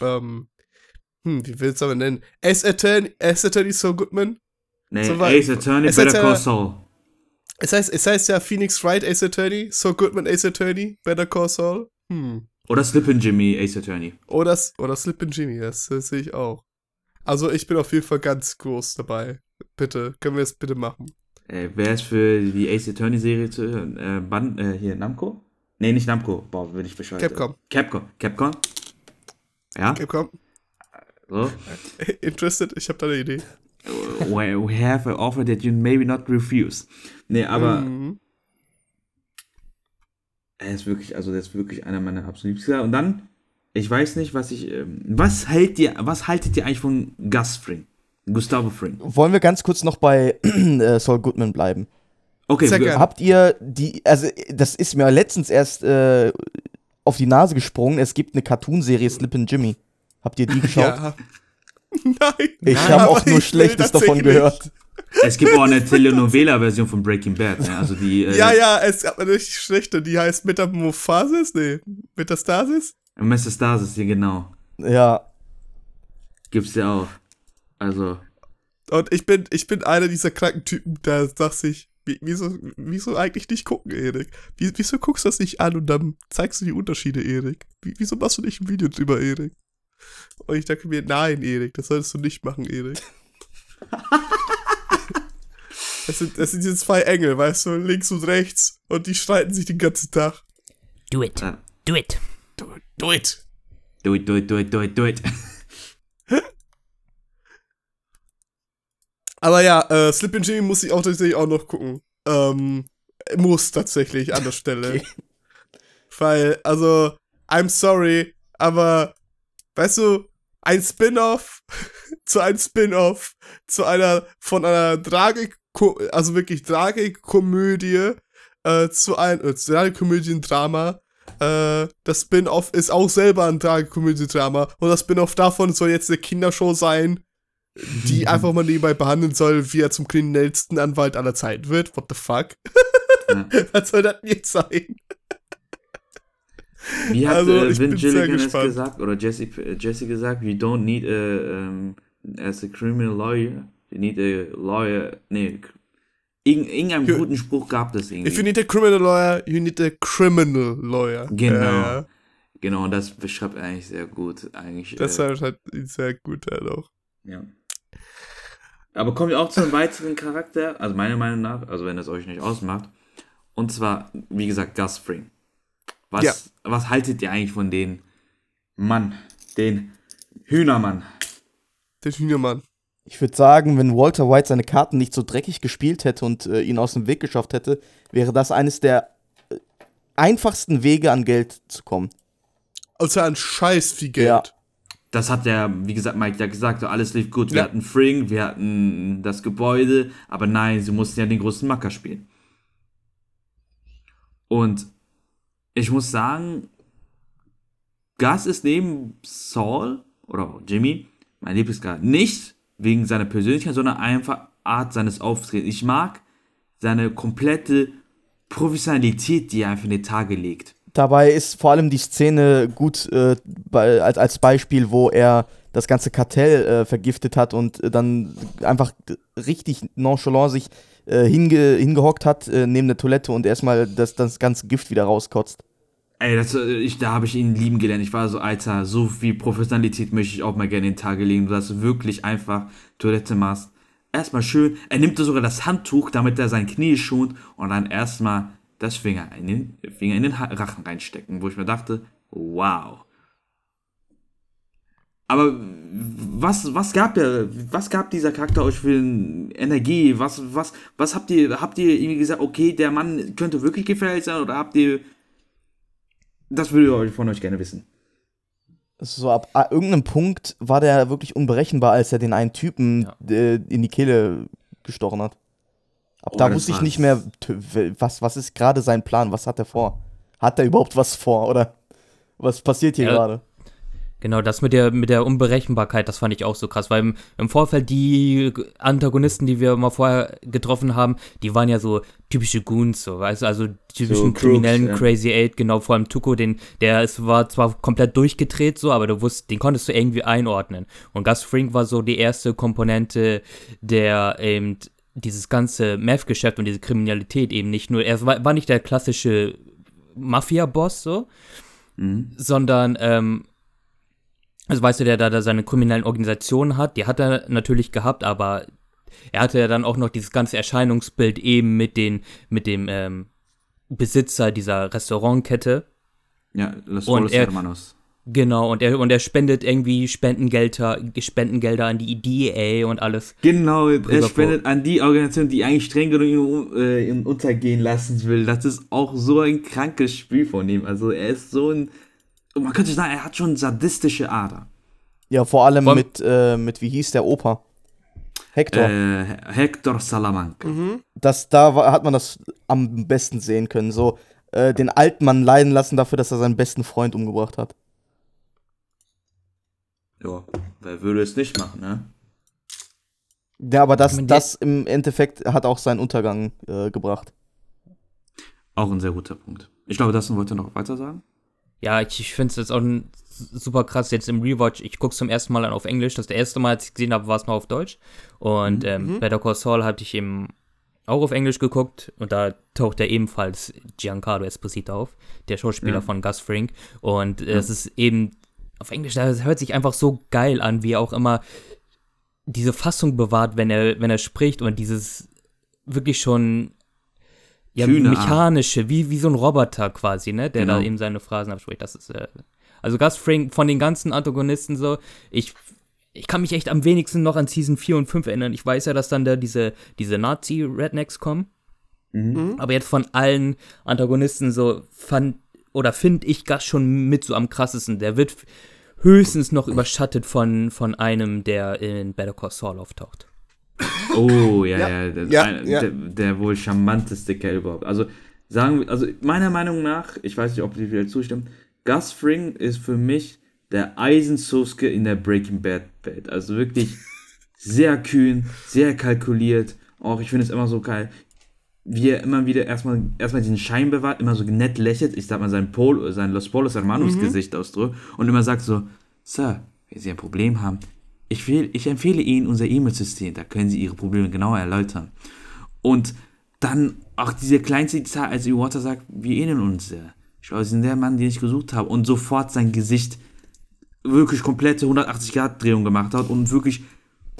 ähm, hm, wie willst du aber nennen? S Attorney, S Attorney Saul Goodman? Nee, So Ace Attorney, Es Better Call Saul. Es heißt, es heißt ja Phoenix Wright Ace Attorney, Saul Goodman Ace Attorney, Better Call Saul. Hm. Oder Slippin' Jimmy, Ace Attorney. Oder, oder Slippin' Jimmy, das, das sehe ich auch. Also ich bin auf jeden Fall ganz groß dabei. Bitte, können wir es bitte machen? Äh, wer ist für die Ace Attorney Serie zu hören? Äh, Ban äh, hier, Namco? Nee, nicht Namco. Boah, bin ich bescheuert. Capcom. Capcom. Capcom? Ja, komm. so. (laughs) Interested? Ich habe da eine Idee. we, we have an offer that you maybe not refuse. Nee, aber Mhm. Er ist wirklich, also der ist wirklich einer meiner absoluten Lieblings. Und dann, ich weiß nicht, was ich, ähm, was hält ihr, was haltet ihr eigentlich von Gus Fring? Gustavo Fring. Wollen wir ganz kurz noch bei (clears throat) äh, Saul Goodman bleiben? Okay, Sehr gerne. Habt ihr die, also das ist mir letztens erst äh, auf die Nase gesprungen. Es gibt eine Cartoonserie Slippin' Jimmy. Habt ihr die (laughs) geschaut? Ja. (laughs) Nein. Ich habe auch nur Schlechtes davon gehört. Es gibt auch eine Telenovela-Version von Breaking Bad. Ne? Also die, äh, Ja, ja, es gab eine richtig schlechte, die heißt Metamorphosis? Nee, Metastasis? Metastasis, hier genau. Ja, Gibt's ja auch. Also, Und ich bin, ich bin einer dieser kranken Typen, der sagt sich, wie- wieso, wieso eigentlich nicht gucken, Erik? Wie, wieso guckst du das nicht an und dann zeigst du die Unterschiede, Erik? Wie, wieso machst du nicht ein Video drüber, Erik? Und ich denke mir, nein, Erik, das solltest du nicht machen, Erik. (laughs) Es sind, es sind diese zwei Engel, weißt du, links und rechts, und die streiten sich den ganzen Tag. Do it. Ja. Do it. Do, do it. do it, do it, do it, do it, do it. (laughs) Aber ja, äh, Slip Jimmy muss ich auch tatsächlich auch noch gucken. Ähm, muss tatsächlich an der (laughs) Stelle. Okay. Weil, also, I'm sorry, aber, weißt du, ein Spin-off (laughs) zu einem Spin-off zu einer, von einer Tragik, also wirklich Tragikkomödie, äh, zu einem, äh, Tragikomödien-Drama. Äh, das Spin-off ist auch selber ein Tragikomödien-Drama und das Spin-off davon soll jetzt eine Kindershow sein, die (laughs) einfach mal nebenbei behandeln soll, wie er zum kriminellsten Anwalt aller Zeiten wird. What the fuck? Ja. (laughs) Was soll das jetzt sein? Wie hat Also, äh, Vin Gilligan es gesagt, oder Jesse, äh, Jesse gesagt, you don't need a, um, as a criminal lawyer, need a lawyer, nee, irgend, irgendeinen Ge- guten Spruch gab es irgendwie. If you need a criminal lawyer, you need a criminal lawyer. Genau. Ja. Genau, und das beschreibt eigentlich sehr gut, eigentlich. Das äh, halt sehr gut halt auch. ja. Aber kommen wir auch zu einem weiteren Charakter, also meiner Meinung nach, also wenn das euch nicht ausmacht, und zwar, wie gesagt, Gus Fring. Was, Ja. was haltet ihr eigentlich von den Mann, den Hühnermann? Der Hühnermann. Ich würde sagen, wenn Walter White seine Karten nicht so dreckig gespielt hätte und äh, ihn aus dem Weg geschafft hätte, wäre das eines der äh, einfachsten Wege an Geld zu kommen. Also ein Scheiß viel Geld. Ja. Das hat ja, wie gesagt, Mike ja gesagt, alles lief gut. Wir Ja. hatten Fring, wir hatten das Gebäude, aber nein, sie mussten ja den großen Macker spielen. Und ich muss sagen, Gus ist neben Saul oder Jimmy mein Lieblingscharakter. Nicht wegen seiner Persönlichkeit, sondern einfach Art seines Auftretens. Ich mag seine komplette Professionalität, die er einfach in die Tage legt. Dabei ist vor allem die Szene gut äh, als, als Beispiel, wo er das ganze Kartell äh, vergiftet hat und äh, dann einfach richtig nonchalant sich äh, hinge, hingehockt hat äh, neben der Toilette und erstmal das, das ganze Gift wieder rauskotzt. Ey, das, äh, ich, da habe ich ihn lieben gelernt. Ich war so, Alter, so viel Professionalität möchte ich auch mal gerne in den Tag legen, dass du wirklich einfach Toilette machst. Erstmal schön, er nimmt sogar das Handtuch, damit er sein Knie schont und dann erstmal das Finger in den, Finger in den Rachen reinstecken, wo ich mir dachte, wow. Aber was, was gab der, was gab dieser Charakter euch für Energie? Was, was, was habt ihr, habt ihr irgendwie gesagt, okay, der Mann könnte wirklich gefährlich sein oder habt ihr, das würde ich von euch gerne wissen. So ab a, irgendeinem Punkt war der wirklich unberechenbar, als er den einen Typen Ja. äh, in die Kehle gestochen hat. Ab Oh, da wusste ich nicht mehr, was, was ist gerade sein Plan, was hat er vor? Hat er überhaupt was vor oder was passiert hier Ja. gerade? Genau, das mit der, mit der Unberechenbarkeit, das fand ich auch so krass, weil im, im Vorfeld die Antagonisten, die wir mal vorher getroffen haben, die waren ja so typische Goons, so, weißt du, also typischen So Crooks, kriminellen ja. Crazy Eight, genau, vor allem Tuko, den, der ist, war zwar komplett durchgedreht, so, aber du wusst, den konntest du irgendwie einordnen. Und Gus Frink war so die erste Komponente, der eben dieses ganze Meth-Geschäft und diese Kriminalität eben nicht nur, er war, war nicht der klassische Mafia-Boss, so, Mhm. sondern, ähm, also weißt du, der da, seine kriminellen Organisationen hat, die hat er natürlich gehabt, aber er hatte ja dann auch noch dieses ganze Erscheinungsbild eben mit den, mit dem ähm, Besitzer dieser Restaurantkette. Ja, Los Und er- Hermanos. Genau, und er, und er spendet irgendwie Spendengelder, Spendengelder an die DEA und alles. Genau, er spendet an die Organisation, die eigentlich streng genommen ihn äh, ihn untergehen lassen will. Das ist auch so ein krankes Spiel von ihm. Also er ist so ein, man könnte sagen, er hat schon sadistische Ader. Ja, vor allem Vor- mit, äh, mit, wie hieß der Opa? Hector. Äh, Hector Salamanca. das, da war, hat man das am besten sehen können. So, äh, den alten Mann leiden lassen dafür, dass er seinen besten Freund umgebracht hat. Ja, wer würde es nicht machen, ne? Ja, aber das, das im Endeffekt hat auch seinen Untergang äh, gebracht. Auch ein sehr guter Punkt. Ich glaube, das wollte noch weiter sagen. Ja, ich, ich finde es jetzt auch super krass jetzt im Rewatch. Ich gucke zum ersten Mal an auf Englisch. Das erste Mal, als ich gesehen habe, war es noch auf Deutsch. Und ähm, Better Call Saul hatte ich eben auch auf Englisch geguckt. Und da taucht er ebenfalls Giancarlo Esposito auf, der Schauspieler Ja. von Gus Fring. Und äh, es ist eben auf Englisch, das hört sich einfach so geil an, wie er auch immer diese Fassung bewahrt, wenn er, wenn er spricht und dieses wirklich schon ja, Art. mechanische, wie, wie so ein Roboter quasi, ne, der da Genau. eben seine Phrasen abspricht. Das ist, äh, also Gus Fring von den ganzen Antagonisten so, ich, ich kann mich echt am wenigsten noch an Season 4 und 5 erinnern. Ich weiß ja, dass dann da diese, diese Nazi-Rednecks kommen. Mhm. Aber jetzt von allen Antagonisten so fand oder finde ich Gus schon mit so am krassesten. Der wird höchstens noch überschattet von, von einem, der in Better Call Saul auftaucht. Oh, ja, (laughs) Ja. ja, der, Ja, ein- ja. Der, der wohl charmanteste Kerl überhaupt. Also, sagen wir, also meiner Meinung nach, ich weiß nicht, ob die vielleicht zustimmen, Gus Fring ist für mich der Eisensoske in der Breaking Bad Welt. Also wirklich sehr kühn, sehr kalkuliert. Auch ich finde es immer so geil, wie er immer wieder erstmal, erstmal diesen Schein bewahrt, immer so nett lächelt, ich sag mal sein Pol, sein Los Polos Hermanos Gesicht ausdrückt und immer sagt so, Sir, wenn Sie ein Problem haben, ich, will, ich empfehle Ihnen unser E-Mail-System, da können Sie Ihre Probleme genauer erläutern. Und dann auch diese kleinste Zahl, als Iwata sagt, wir ähneln uns sehr. Ich glaube, Sie sind der Mann, den ich gesucht habe. Und sofort sein Gesicht wirklich komplette 180-Grad-Drehung gemacht hat und wirklich,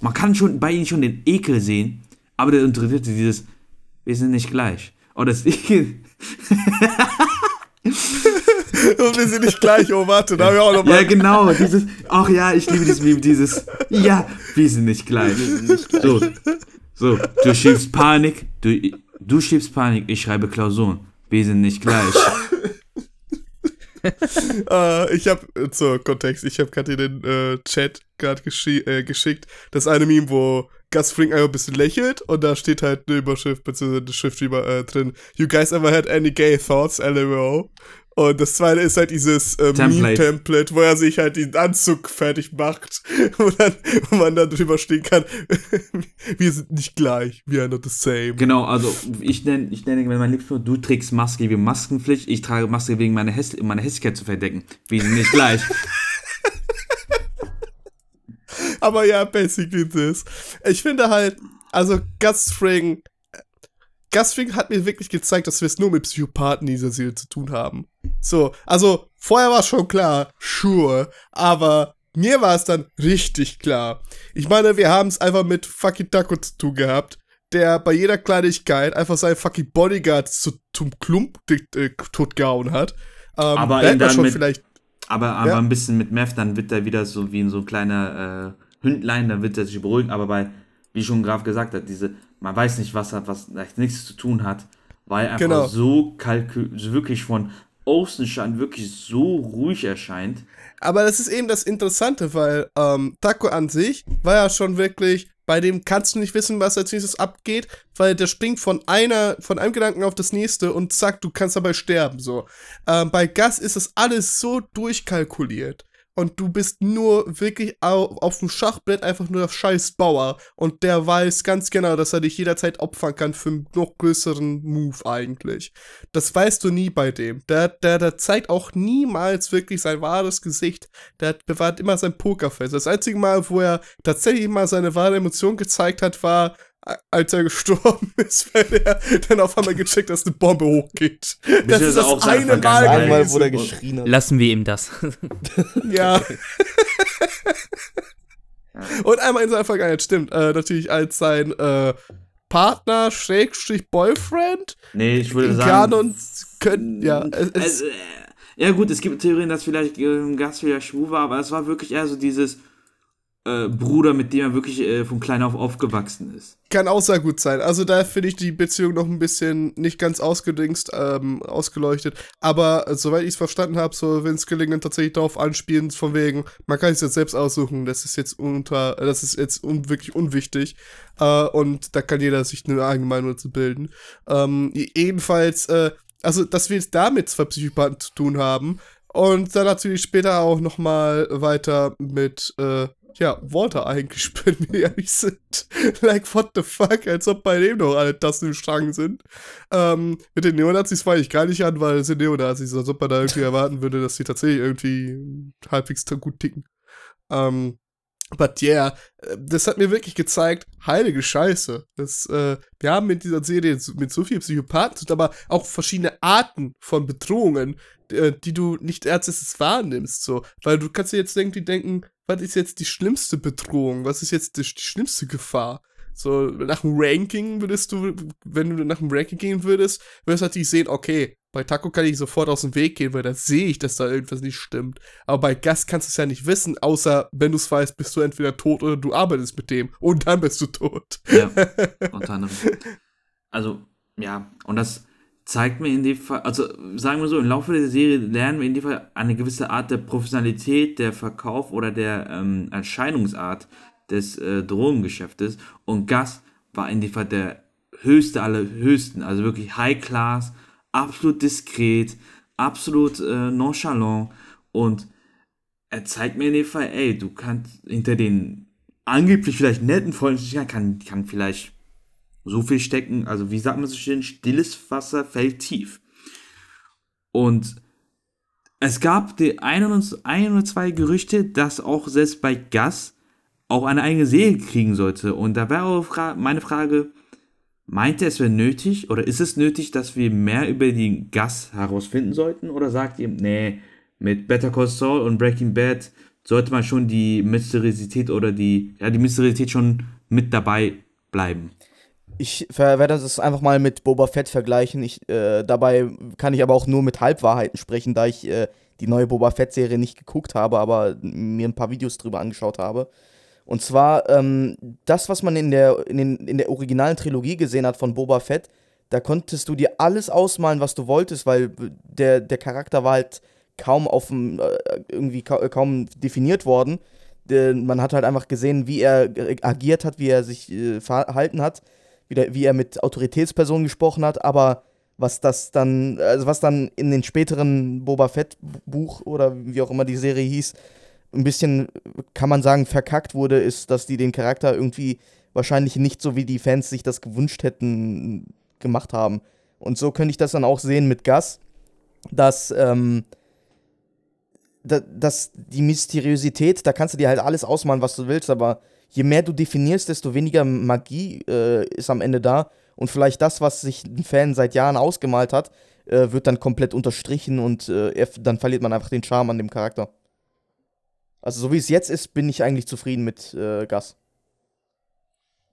man kann schon bei ihm schon den Ekel sehen, aber der interpretierte dieses, wir sind nicht gleich. Oh, das (laughs) Ekel. (laughs) (laughs) Und wir sind nicht gleich. Oh, warte, da haben wir auch noch Ja, mal. genau, dieses, ach ja, ich liebe dieses Meme, dieses, ja, wir sind nicht gleich. So, so, du schiebst Panik, du, du schiebst Panik, ich schreibe Klausuren. Wir sind nicht gleich. Äh, (laughs) ich habe zur Kontext, ich habe gerade in den äh, Chat gerade geschi äh, geschickt, das eine Meme, wo Gus Fring einfach ein bisschen lächelt und da steht halt eine Überschrift, beziehungsweise eine Schrift über, äh, drin, You guys ever had any gay thoughts, LMO? Und das zweite ist halt dieses äh, Template. Meme-Template, wo er sich halt den Anzug fertig macht (laughs) und dann, wo man dann drüber stehen kann, (laughs) wir sind nicht gleich, we are not the same. Genau, also ich nenne, ich nenne mein Lieblingswort, du trägst Maske wegen Maskenpflicht, ich trage Maske wegen meiner, Häss meine Hässlichkeit zu verdecken. Wir sind nicht gleich. (laughs) Aber ja, basically this. Ich finde halt, also Gus Fring, Gus Fring hat mir wirklich gezeigt, dass wir es nur mit Psychopathen in dieser Serie zu tun haben. So, also vorher war schon klar, sure, aber mir war es dann richtig klar. Ich meine, wir haben es einfach mit fucking Taco zu tun gehabt, der bei jeder Kleinigkeit einfach seinen fucking Bodyguard zu, zum Klump äh, totgehauen hat. Ähm, aber da dann schon mit, vielleicht. Aber, aber ja. ein bisschen mit Meth, dann wird er wieder so wie so ein kleiner äh, Hündlein, dann wird er sich beruhigen. Aber bei, wie schon Graf gesagt hat, diese, man weiß nicht, was hat, was nichts zu tun hat, weil er einfach genau. so kalkül, wirklich von Außenschein wirklich so ruhig erscheint. Aber das ist eben das Interessante, weil ähm, Taco an sich war ja schon wirklich, bei dem kannst du nicht wissen, was als nächstes abgeht, weil der springt von einer, von einem Gedanken auf das nächste und zack, du kannst dabei sterben, so. Ähm, bei Gas ist das alles so durchkalkuliert und du bist nur wirklich auf, dem Schachbrett einfach nur der scheiß Bauer und der weiß ganz genau, dass er dich jederzeit opfern kann für einen noch größeren Move eigentlich. Das weißt du nie bei dem. Der, der, der zeigt auch niemals wirklich sein wahres Gesicht. Der bewahrt immer sein Pokerface. Das einzige Mal, wo er tatsächlich mal seine wahre Emotion gezeigt hat, war, als er gestorben (laughs) ist, weil er dann auf einmal gecheckt, dass eine Bombe hochgeht. Das ist das auch eine Mal, einmal, wo er geschrien hat. Lassen wir ihm das. (laughs) ja. Und einmal in seiner Vergangenheit, stimmt, äh, natürlich als sein äh, Partner, Schrägstrich Boyfriend. Nee, ich würde sagen. Kanon können, ja. Es, also, äh, ja, gut, es gibt Theorien, dass vielleicht äh, Gast wieder schwul war, aber es war wirklich eher so dieses äh, Bruder, mit dem er wirklich äh, von klein auf aufgewachsen ist. Kann auch sehr gut sein. Also da finde ich die Beziehung noch ein bisschen nicht ganz ausgedingst, ähm, ausgeleuchtet. Aber äh, soweit ich es verstanden habe, so wenn es gelingen, tatsächlich darauf anspielen, von wegen, man kann es jetzt selbst aussuchen, das ist jetzt unter, das ist jetzt un wirklich unwichtig. Äh, und da kann jeder sich eine eigene Meinung dazu bilden. Ähm, jedenfalls, äh, also, dass wir jetzt damit zwei Psychopathen zu tun haben, und dann natürlich später auch noch mal weiter mit äh, ja, Walter eigentlich, (laughs) wenn wir ehrlich sind. like, what the fuck, als ob bei dem noch alle Tasten im Strang sind. Ähm, mit den Neonazis fange ich gar nicht an, weil es sind Neonazis, als ob man da irgendwie erwarten würde, dass die tatsächlich irgendwie halbwegs gut ticken. Ähm, But yeah, das hat mir wirklich gezeigt, heilige Scheiße. Das, äh, wir haben mit dieser Serie mit so vielen Psychopathen, aber auch verschiedene Arten von Bedrohungen, äh, die du nicht erstes wahrnimmst, so. Weil du kannst dir jetzt irgendwie denken, was ist jetzt die schlimmste Bedrohung? Was ist jetzt die, die schlimmste Gefahr? So, nach dem Ranking würdest du, wenn du nach dem Ranking gehen würdest, würdest du natürlich sehen, okay, bei Taco kann ich sofort aus dem Weg gehen, weil da sehe ich, dass da irgendwas nicht stimmt. Aber bei Gast kannst du es ja nicht wissen, außer wenn du es weißt, bist du entweder tot oder du arbeitest mit dem und dann bist du tot. Ja, (laughs) unter anderem. Also, ja, und das zeigt mir in dem Fall, also sagen wir so, im Laufe der Serie lernen wir in dem Fall eine gewisse Art der Professionalität, der Verkauf oder der ähm, Erscheinungsart des äh, Drogengeschäftes. Und Gas war in dem Fall der höchste aller höchsten, also wirklich High Class, absolut diskret, absolut äh, nonchalant. Und er zeigt mir in dem Fall, ey, du kannst hinter den angeblich vielleicht netten Freundlichkeiten kann, kann vielleicht so viel stecken, also wie sagt man so schön, stilles Wasser fällt tief. Und es gab die ein, oder zwei Gerüchte, dass auch selbst bei Gas auch eine eigene Serie kriegen sollte. Und da wäre auch meine Frage, meint ihr, es wäre nötig oder ist es nötig, dass wir mehr über den Gas herausfinden sollten? Oder sagt ihr, nee, mit Better Call Saul und Breaking Bad sollte man schon die Mysteriosität oder die, ja, die Mysteriosität schon mit dabei bleiben? Ich werde das einfach mal mit Boba Fett vergleichen. Ich, äh, dabei kann ich aber auch nur mit Halbwahrheiten sprechen, da ich äh, die neue Boba Fett-Serie nicht geguckt habe, aber mir ein paar Videos drüber angeschaut habe. Und zwar, ähm, das, was man in der, in, den, in der originalen Trilogie gesehen hat von Boba Fett, da konntest du dir alles ausmalen, was du wolltest, weil der, der Charakter war halt kaum auf dem, äh, irgendwie ka kaum definiert worden. Man hat halt einfach gesehen, wie er agiert hat, wie er sich äh, verhalten hat wie, der, wie er mit Autoritätspersonen gesprochen hat, aber was das dann, also was dann in den späteren Boba Fett Buch oder wie auch immer die Serie hieß, ein bisschen, kann man sagen, verkackt wurde, ist, dass die den Charakter irgendwie wahrscheinlich nicht so, wie die Fans sich das gewünscht hätten, gemacht haben. Und so könnte ich das dann auch sehen mit Gus, dass, ähm, da, dass die Mysteriosität, da kannst du dir halt alles ausmalen, was du willst, aber je mehr du definierst, desto weniger Magie äh, ist am Ende da. Und vielleicht das, was sich ein Fan seit Jahren ausgemalt hat, äh, wird dann komplett unterstrichen und äh, er, dann verliert man einfach den Charme an dem Charakter. Also so wie es jetzt ist, bin ich eigentlich zufrieden mit äh, Gus.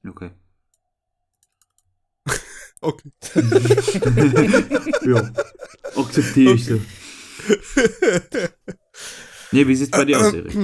Okay. (laughs) Okay. (laughs) ja. Akzeptiere ich so. Nee, wie sieht's bei dir aus, Erik?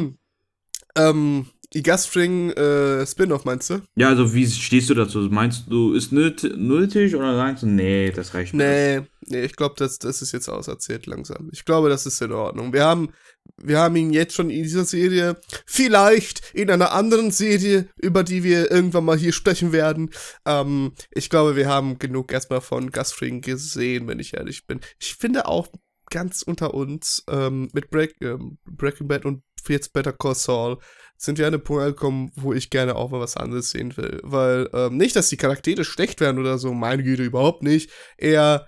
ähm, die Gastring äh, Spin-off meinst du? Ja, also wie stehst du dazu? Meinst du, ist nöt- nötig oder sagst du, nee, das reicht mir? Nee, nee, ich glaube, das, das ist jetzt auserzählt langsam. Ich glaube, das ist in Ordnung. Wir haben, wir haben ihn jetzt schon in dieser Serie, vielleicht in einer anderen Serie, über die wir irgendwann mal hier sprechen werden. Ähm, ich glaube, wir haben genug erstmal von Gastring gesehen, wenn ich ehrlich bin. Ich finde auch ganz unter uns ähm, mit Break, ähm, Breaking Bad und jetzt Better Call Saul sind wir an einem Punkt angekommen, wo ich gerne auch mal was anderes sehen will. Weil, ähm, nicht, dass die Charaktere schlecht werden oder so, meine Güte, überhaupt nicht. Eher,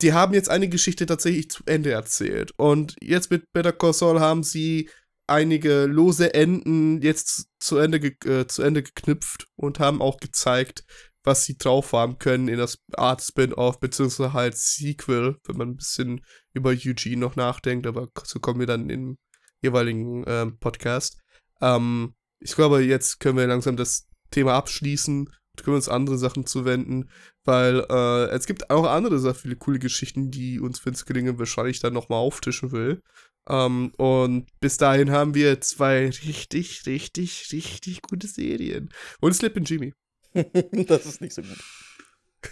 die haben jetzt eine Geschichte tatsächlich zu Ende erzählt. Und jetzt mit Better Call Saul haben sie einige lose Enden jetzt zu Ende, äh, zu Ende geknüpft und haben auch gezeigt, was sie drauf haben können in das Art Spin-off, beziehungsweise halt Sequel, wenn man ein bisschen über Eugene noch nachdenkt, aber so kommen wir dann im jeweiligen ähm, Podcast. Ähm, ich glaube, jetzt können wir langsam das Thema abschließen und können uns andere Sachen zuwenden, weil äh, es gibt auch andere sehr viele coole Geschichten, die uns Vince Gilligan wahrscheinlich dann nochmal auftischen will. Ähm, und bis dahin haben wir zwei richtig, richtig, richtig gute Serien. Und Slip and Jimmy. (laughs) das ist nicht so gut.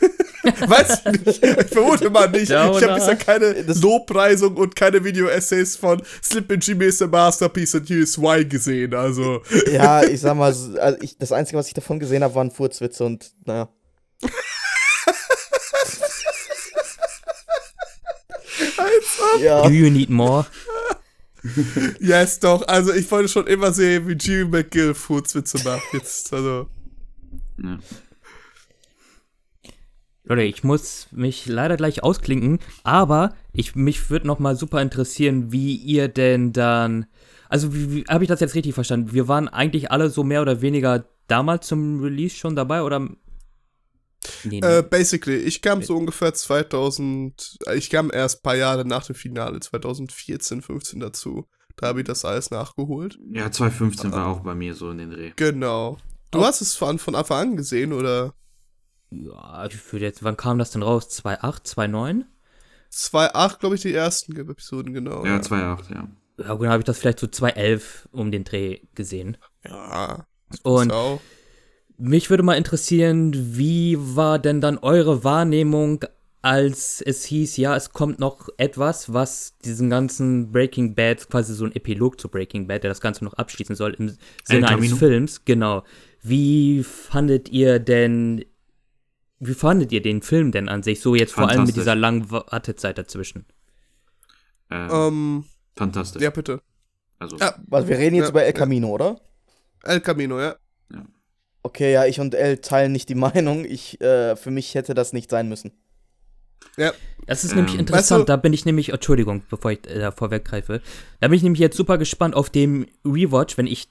(laughs) Weiß ich nicht. Ich vermute mal nicht. Ja, ich habe bisher keine Lobpreisung und keine Video-Essays von Slip and Jimmy is a Masterpiece and why gesehen. Also, Ja, ich sag mal, also ich, das Einzige, was ich davon gesehen habe, waren Furzwitze und naja. Ja. Do you need more? Yes, doch. Also, ich wollte schon immer sehen, wie Jimmy McGill Furzwitze macht. Jetzt, also. Ja. Leute, ich muss mich leider gleich ausklinken, aber ich, mich würde noch mal super interessieren, wie ihr denn dann, also wie, wie habe ich das jetzt richtig verstanden? Wir waren eigentlich alle so mehr oder weniger damals zum Release schon dabei oder? Nee, nee. Äh, basically, ich kam so ungefähr 2000, äh, ich kam erst ein paar Jahre nach dem Finale, 2014, 15 dazu. Da habe ich das alles nachgeholt. ja, 2015 war auch bei mir so in den Dreh. Genau. Du Oh. hast es von, von Anfang an gesehen, oder? Ja, ich würde jetzt, wann kam das denn raus? 2.8, 2.9? 2.8, glaube ich, die ersten Episoden, genau. Ja, 2008, ja. Ja, gut, dann habe ich das vielleicht so 2.11 um den Dreh gesehen. Ja. das Und- auch. Mich würde mal interessieren, wie war denn dann eure Wahrnehmung, als es hieß, ja, es kommt noch etwas, was diesen ganzen Breaking Bad, quasi so ein Epilog zu Breaking Bad, der das Ganze noch abschließen soll, im Sinne eines? Films, genau. Wie fandet ihr denn, wie fandet ihr den Film denn an sich, so jetzt vor allem mit dieser langen Wartezeit dazwischen? Äh, Ähm, fantastisch. ja, bitte. Also, Ja. Also wir reden jetzt Ja, über El ja. Camino, oder? El Camino, ja. Okay, ja, ich und El teilen nicht die (laughs) Meinung. Ich, äh, für mich hätte das nicht sein müssen. Ja. Das ist Ähm, nämlich interessant, weißt du- da bin ich nämlich, Entschuldigung, bevor ich äh, da vorweggreife, da bin ich nämlich jetzt super gespannt auf dem Rewatch, wenn ich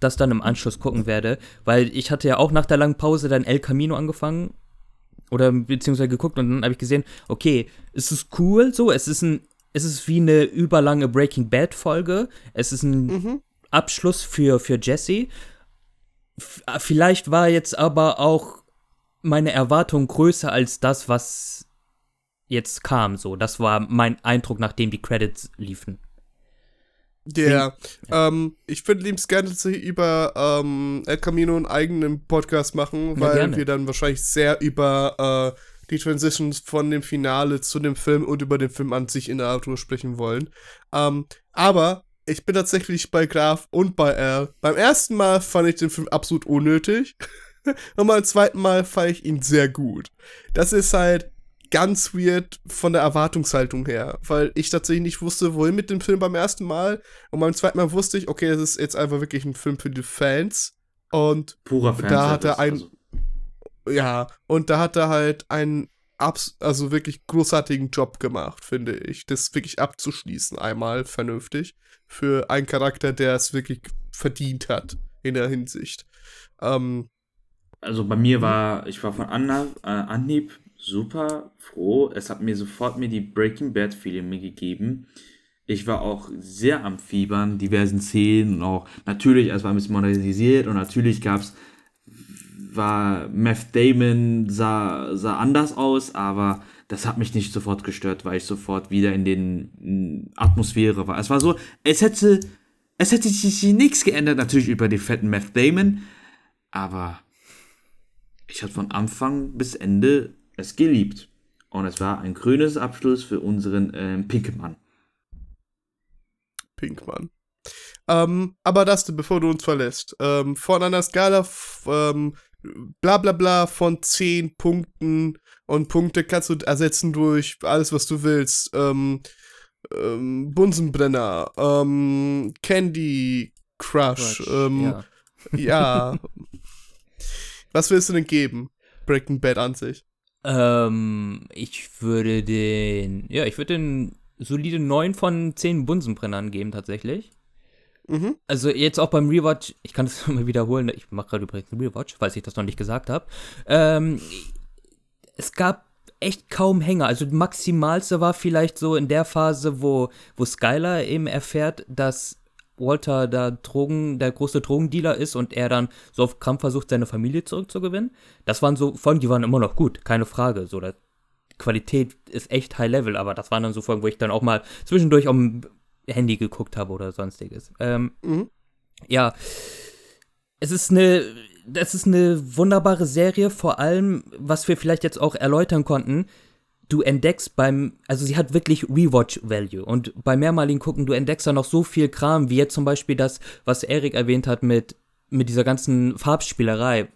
das dann im Anschluss gucken werde, weil ich hatte ja auch nach der langen Pause dann El Camino angefangen oder beziehungsweise geguckt und dann habe ich gesehen, okay, es ist cool so, es ist ein, es ist wie eine überlange Breaking Bad Folge, es ist ein Mhm. Abschluss für, für Jesse. F vielleicht war jetzt aber auch meine Erwartung größer als das, was jetzt kam. So, das war mein Eindruck, nachdem die Credits liefen. Ja, ähm, ich würde liebst gerne über ähm, El Camino einen eigenen Podcast machen, Ja, weil gerne. wir dann wahrscheinlich sehr über äh, die Transitions von dem Finale zu dem Film und über den Film an sich in der Art sprechen wollen. Ähm, aber ich bin tatsächlich bei Graf und bei Al. Beim ersten Mal fand ich den Film absolut unnötig. (laughs) und beim zweiten Mal fand ich ihn sehr gut. Das ist halt ganz weird von der Erwartungshaltung her, weil ich tatsächlich nicht wusste, wohin mit dem Film beim ersten Mal. Und beim zweiten Mal wusste ich, okay, das ist jetzt einfach wirklich ein Film für die Fans. Und purer Fan. da hat er ein- ja, und da hat er halt einen abs also wirklich großartigen Job gemacht, finde ich. Das wirklich abzuschließen, einmal vernünftig. Für einen Charakter, der es wirklich verdient hat, in der Hinsicht. Ähm, also bei mir war, ich war von Anna, äh, Anhieb super froh. Es hat mir sofort mir die Breaking Bad Filme gegeben. Ich war auch sehr am Fiebern, diversen Szenen und auch natürlich, es war ein bisschen modernisiert und natürlich gab es, war Meth Damon sah, sah anders aus, aber das hat mich nicht sofort gestört, weil ich sofort wieder in den Atmosphäre war. Es war so, es hätte, es hätte sich nichts geändert, natürlich über den fetten Meth Damon, aber ich habe von Anfang bis Ende es geliebt. Und es war ein grünes Abschluss für unseren ähm, Pinkmann. Pinkmann. Ähm, aber Dustin, bevor du uns verlässt, ähm, von einer Skala ähm, bla bla bla von 10 Punkten und Punkte kannst du ersetzen durch alles, was du willst. Ähm, ähm, Bunsenbrenner, ähm, Candy Crush, Quatsch, ähm, ja. ja. (laughs) was willst du denn geben? Breaking Bad an sich. Ähm, ich würde den, ja, ich würde den solide 9 von 10 Bunsenbrennern geben, tatsächlich. Mhm. Also jetzt auch beim Rewatch, ich kann das (laughs) mal wiederholen, ich mache gerade übrigens einen Rewatch, falls ich das noch nicht gesagt habe. Ähm, es gab echt kaum Hänger. Also das maximalste war vielleicht so in der Phase, wo, wo Skylar eben erfährt, dass Walter da Drogen, der große Drogendealer ist und er dann so auf Krampf versucht, seine Familie zurückzugewinnen. Das waren so Folgen, die waren immer noch gut, keine Frage. So, die Qualität ist echt High Level, aber das waren dann so Folgen, wo ich dann auch mal zwischendurch am Handy geguckt habe oder sonstiges. Ähm, Mhm. ja, es ist eine, das ist eine wunderbare Serie, vor allem, was wir vielleicht jetzt auch erläutern konnten. Du entdeckst beim, also sie hat wirklich Rewatch-Value und beim mehrmaligen Gucken, du entdeckst da noch so viel Kram, wie jetzt zum Beispiel das, was Erik erwähnt hat mit, mit dieser ganzen Farbspielerei,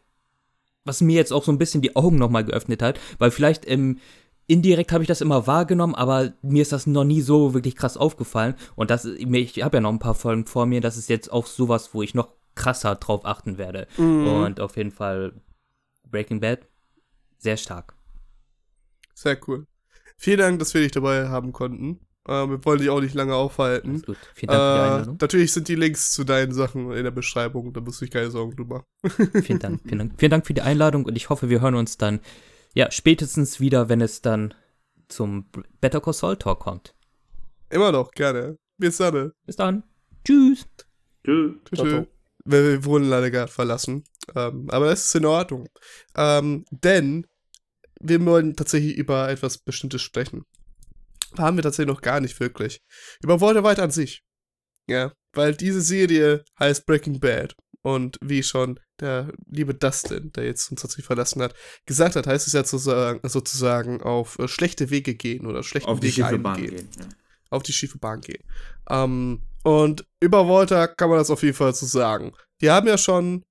was mir jetzt auch so ein bisschen die Augen nochmal geöffnet hat, weil vielleicht im, indirekt habe ich das immer wahrgenommen, aber mir ist das noch nie so wirklich krass aufgefallen. Und das, ich habe ja noch ein paar Folgen vor mir, das ist jetzt auch sowas, wo ich noch krasser drauf achten werde. Mhm. Und auf jeden Fall Breaking Bad, sehr stark. Sehr cool. Vielen Dank, dass wir dich dabei haben konnten. Äh, wir wollen dich auch nicht lange aufhalten. Alles gut. Vielen Dank für die Äh, Einladung. natürlich sind die Links zu deinen Sachen in der Beschreibung, da musst du dich keine Sorgen drüber. Vielen Dank, vielen Dank. Vielen Dank für die Einladung und ich hoffe, wir hören uns dann, ja, spätestens wieder, wenn es dann zum Better Call Saul Talk kommt. Immer noch, gerne. Bis dann. Bis dann. Tschüss. Tschüss. Ciao, ciao. Wir, wir wurden leider gerade verlassen. Ähm, aber das ist in Ordnung. Ähm, denn wir wollen tatsächlich über etwas Bestimmtes sprechen. Haben wir tatsächlich noch gar nicht wirklich. Über Walter White an sich. Ja, weil diese Serie heißt Breaking Bad. Und wie schon der liebe Dustin, der jetzt uns tatsächlich verlassen hat, gesagt hat, heißt es ja sozusagen, sozusagen auf äh, schlechte Wege gehen oder schlechte Auf die Wege schiefe Bahn gehen. Ja. auf die schiefe Bahn gehen. Ähm, und über Walter kann man das auf jeden Fall so sagen. Die haben ja schon,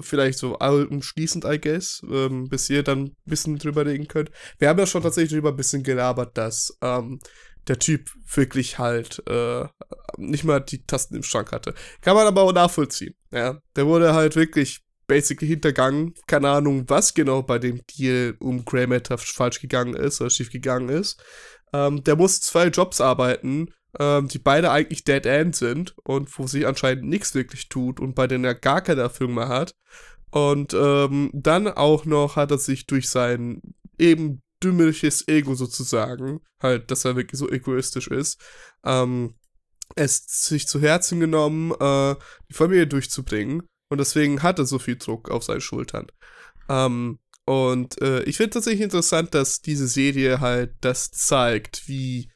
vielleicht so umschließend, I guess, ähm, bis ihr dann ein bisschen drüber reden könnt. Wir haben ja schon tatsächlich drüber ein bisschen gelabert, dass ähm, der Typ wirklich halt äh, nicht mal die Tasten im Schrank hatte. Kann man aber auch nachvollziehen. Ja, der wurde halt wirklich basically hintergangen. Keine Ahnung, was genau bei dem Deal um Grey Matter falsch gegangen ist oder schief gegangen ist. Ähm, der muss zwei Jobs arbeiten, ähm, die beide eigentlich Dead End sind und wo sich anscheinend nichts wirklich tut und bei denen er gar keine Erfüllung mehr hat. Und ähm, dann auch noch hat er sich durch sein eben dümmliches Ego sozusagen, halt, dass er wirklich so egoistisch ist, ähm, es sich zu Herzen genommen, äh, die Familie durchzubringen. Und deswegen hat er so viel Druck auf seinen Schultern. Ähm, und äh, ich finde tatsächlich interessant, dass diese Serie halt das zeigt, wie,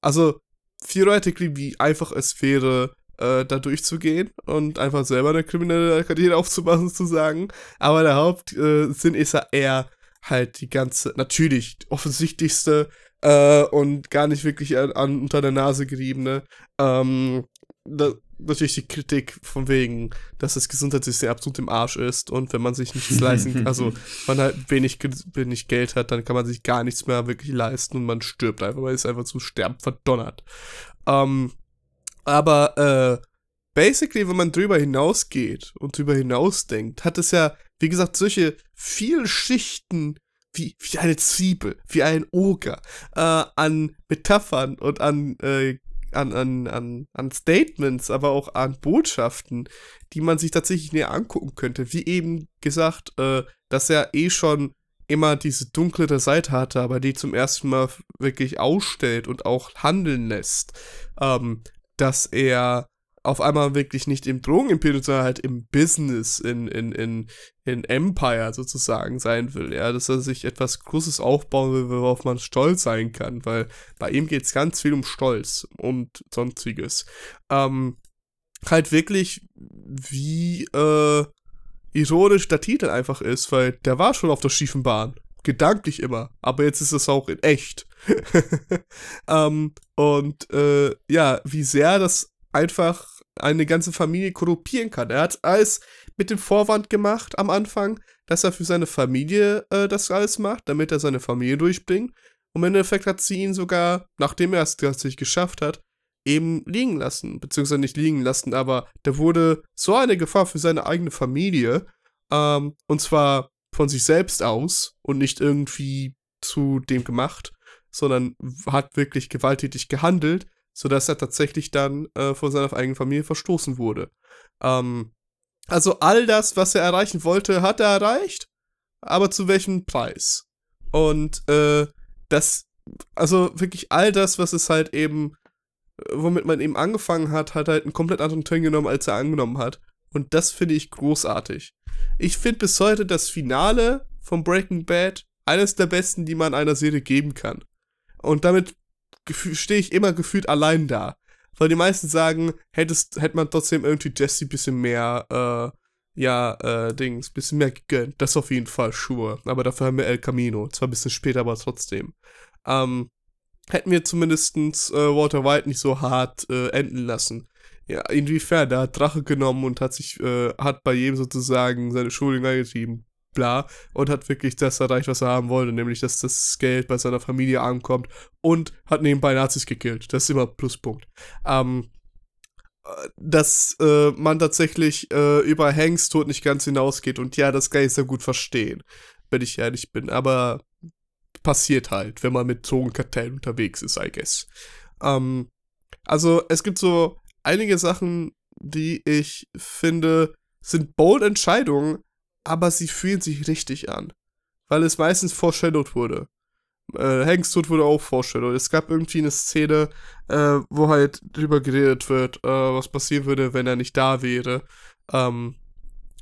also theoretically, wie einfach es wäre, äh, da durchzugehen und einfach selber eine kriminelle Karriere aufzumachen, sozusagen. Aber der Hauptsinn äh, ist ja eher halt die ganze, natürlich die offensichtlichste äh, und gar nicht wirklich an, an unter der Nase geriebene, ähm, da, natürlich die Kritik von wegen, dass das Gesundheitssystem absolut im Arsch ist und wenn man sich nichts leisten kann, (laughs) also man halt wenig, wenig Geld hat, dann kann man sich gar nichts mehr wirklich leisten und man stirbt einfach, weil es einfach zu sterben verdonnert. Ähm, aber äh, basically, wenn man drüber hinausgeht und drüber hinausdenkt, hat es ja, wie gesagt, solche vielen Schichten wie, wie eine Zwiebel, wie ein Oger äh, an Metaphern und an, äh, an, an, an, an Statements, aber auch an Botschaften, die man sich tatsächlich näher angucken könnte. Wie eben gesagt, äh, dass er eh schon immer diese dunklere Seite hatte, aber die zum ersten Mal wirklich ausstellt und auch handeln lässt, ähm, dass er auf einmal wirklich nicht im Drogenimperium, sondern halt im Business, in, in, in, in Empire sozusagen sein will. Ja, dass er sich etwas Großes aufbauen will, worauf man stolz sein kann, weil bei ihm geht es ganz viel um Stolz und sonstiges. Ähm, halt wirklich, wie äh, ironisch der Titel einfach ist, weil der war schon auf der schiefen Bahn. Gedanklich immer, aber jetzt ist es auch in echt. (laughs) ähm, und äh, ja, wie sehr das einfach eine ganze Familie korruptieren kann. Er hat alles mit dem Vorwand gemacht am Anfang, dass er für seine Familie äh, das alles macht, damit er seine Familie durchbringt. Und im Endeffekt hat sie ihn sogar, nachdem er es tatsächlich geschafft hat, eben liegen lassen. Beziehungsweise nicht liegen lassen, aber der wurde so eine Gefahr für seine eigene Familie. Ähm, und zwar von sich selbst aus und nicht irgendwie zu dem gemacht, sondern hat wirklich gewalttätig gehandelt sodass er tatsächlich dann äh, von seiner eigenen Familie verstoßen wurde. Ähm, also all das, was er erreichen wollte, hat er erreicht, aber zu welchem Preis? Und äh, das, also wirklich all das, was es halt eben, äh, womit man eben angefangen hat, hat halt einen komplett anderen Turn genommen, als er angenommen hat. Und das finde ich großartig. Ich finde bis heute das Finale von Breaking Bad eines der besten, die man einer Serie geben kann. Und damit stehe ich immer gefühlt allein da. Weil die meisten sagen, hättest, hätte man trotzdem irgendwie Jesse ein bisschen mehr, äh, ja, äh, Dings, bisschen mehr gegönnt. Das auf jeden Fall, sure. Aber dafür haben wir El Camino. Zwar ein bisschen später, aber trotzdem. Ähm, hätten wir zumindestens äh, Walter White nicht so hart äh, enden lassen. Ja, inwiefern? Der hat Drache genommen und hat sich, äh, hat bei jedem sozusagen seine Schulung eingetrieben bla, und hat wirklich das erreicht, was er haben wollte, nämlich, dass das Geld bei seiner Familie ankommt und hat nebenbei Nazis gekillt. Das ist immer Pluspunkt. Ähm, äh, dass äh, man tatsächlich äh, über Hanks Tod nicht ganz hinausgeht und ja, das kann ich sehr gut verstehen, wenn ich ehrlich bin, aber passiert halt, wenn man mit Drogenkartellen unterwegs ist, I guess. Ähm, also es gibt so einige Sachen, die ich finde, sind bold Entscheidungen, aber sie fühlen sich richtig an. Weil es meistens foreshadowed wurde. Äh, Hanks Tod wurde auch foreshadowed. Es gab irgendwie eine Szene, äh, wo halt drüber geredet wird, äh, was passieren würde, wenn er nicht da wäre. Ähm,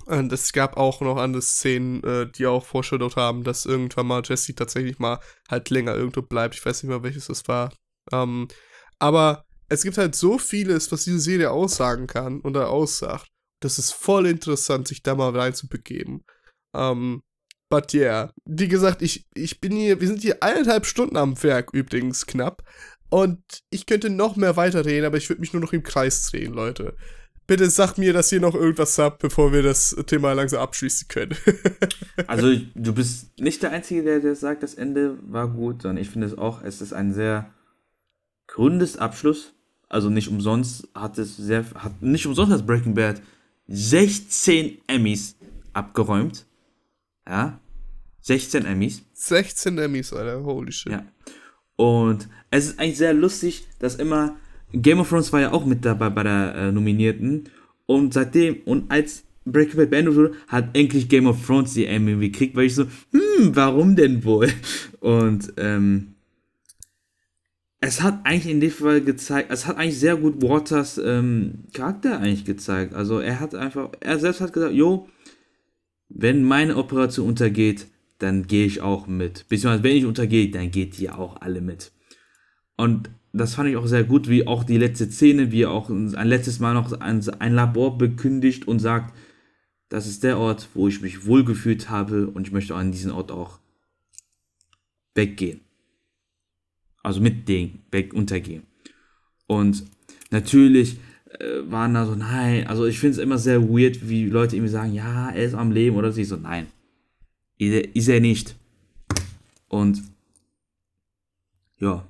und es gab auch noch andere Szenen, äh, die auch foreshadowed haben, dass irgendwann mal Jesse tatsächlich mal halt länger irgendwo bleibt. Ich weiß nicht mehr, welches das war. Ähm, aber es gibt halt so vieles, was diese Serie aussagen kann oder aussagt. Das ist voll interessant, sich da mal reinzubegeben. Ähm, but yeah. Wie gesagt, ich, ich bin hier, wir sind hier eineinhalb Stunden am Werk übrigens knapp. Und ich könnte noch mehr weiterreden, aber ich würde mich nur noch im Kreis drehen, Leute. Bitte sagt mir, dass ihr noch irgendwas habt, bevor wir das Thema langsam abschließen können. (laughs) also, du bist nicht der Einzige, der, der sagt, das Ende war gut, sondern ich finde es auch, es ist ein sehr gründes Abschluss. Also nicht umsonst hat es sehr, hat nicht umsonst das Breaking Bad 16 Emmys abgeräumt. Ja. 16 Emmys. 16 Emmys, Alter. Holy shit. Ja. Und es ist eigentlich sehr lustig, dass immer Game of Thrones war ja auch mit dabei bei der äh, Nominierten. Und seitdem, und als Breaking Bad beendet wurde, hat endlich Game of Thrones die Emmy gekriegt, weil ich so, hm, warum denn wohl? (laughs) Und, ähm, es hat eigentlich in dem Fall gezeigt, es hat eigentlich sehr gut Waters ähm, Charakter eigentlich gezeigt. Also er hat einfach, er selbst hat gesagt, jo, wenn meine Operation untergeht, dann gehe ich auch mit. Beziehungsweise wenn ich untergehe, dann geht ihr auch alle mit. Und das fand ich auch sehr gut, wie auch die letzte Szene, wie er auch ein letztes Mal noch ein, ein Labor bekündigt und sagt, das ist der Ort, wo ich mich wohlgefühlt habe und ich möchte an diesen Ort auch weggehen also mit denen untergehen. Und natürlich äh, waren da so, nein, also ich finde es immer sehr weird, wie Leute irgendwie sagen, ja, er ist am Leben oder sie so, nein, ist er nicht. Und ja.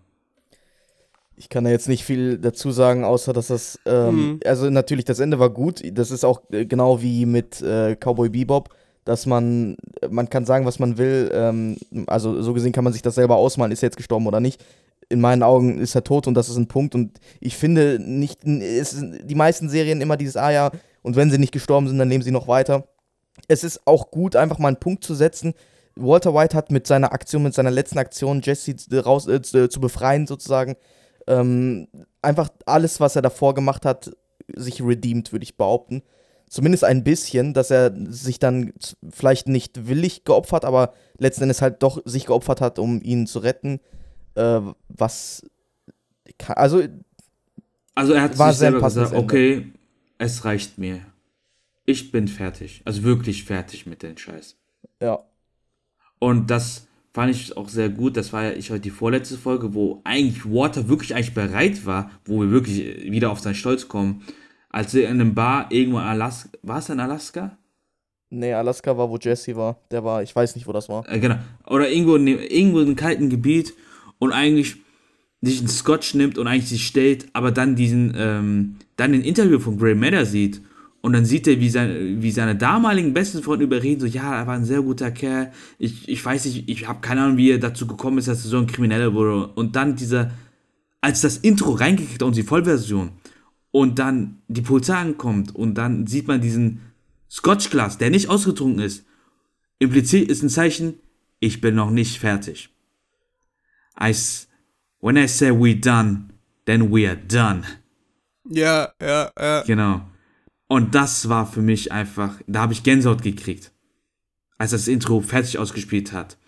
Ich kann da jetzt nicht viel dazu sagen, außer dass das, ähm, mhm. also natürlich, das Ende war gut. Das ist auch äh, genau wie mit äh, Cowboy Bebop, dass man, man kann sagen, was man will. Ähm, also so gesehen kann man sich das selber ausmalen, ist er jetzt gestorben oder nicht in meinen Augen ist er tot und das ist ein Punkt. Und ich finde nicht, es die meisten Serien immer dieses, ah ja, und wenn sie nicht gestorben sind, dann nehmen sie noch weiter. Es ist auch gut, einfach mal einen Punkt zu setzen. Walter White hat mit seiner Aktion, mit seiner letzten Aktion, Jesse raus, äh, zu befreien, sozusagen, ähm, einfach alles, was er davor gemacht hat, sich redeemed, würde ich behaupten. Zumindest ein bisschen, dass er sich dann vielleicht nicht willig geopfert, aber letzten Endes halt doch sich geopfert hat, um ihn zu retten. Äh, was. Also, Also er hat War sich selber gesagt, Ende. okay, es reicht mir. Ich bin fertig. Also wirklich fertig mit dem Scheiß. ja. Und das fand ich auch sehr gut. Das war ja ich heute die vorletzte Folge, wo eigentlich Water wirklich eigentlich bereit war, wo wir wirklich wieder auf seinen Stolz kommen. Als er in einem Bar irgendwo in Alaska, war es in Alaska? Nee, Alaska war, wo Jesse war. Der war, ich weiß nicht, wo das war. Äh, genau. Oder irgendwo in, irgendwo in einem kalten Gebiet und eigentlich sich einen Scotch nimmt und eigentlich sich stellt, aber dann diesen, ähm, dann ein Interview von Grey Matter sieht und dann sieht er, wie, sein, wie seine damaligen besten Freunde überreden, so, ja, er war ein sehr guter Kerl, ich, ich weiß nicht, ich habe keine Ahnung, wie er dazu gekommen ist, dass er so ein Krimineller wurde und dann dieser, als das Intro reingekriegt hat und die Vollversion und dann die Polizei ankommt und dann sieht man diesen Scotchglas, der nicht ausgetrunken ist, impliziert ist ein Zeichen, ich bin noch nicht fertig. I, when I say we done, then we are done. Ja, ja, ja. Genau. Und das war für mich einfach, da habe ich Gänsehaut gekriegt, als das Intro fertig ausgespielt hat.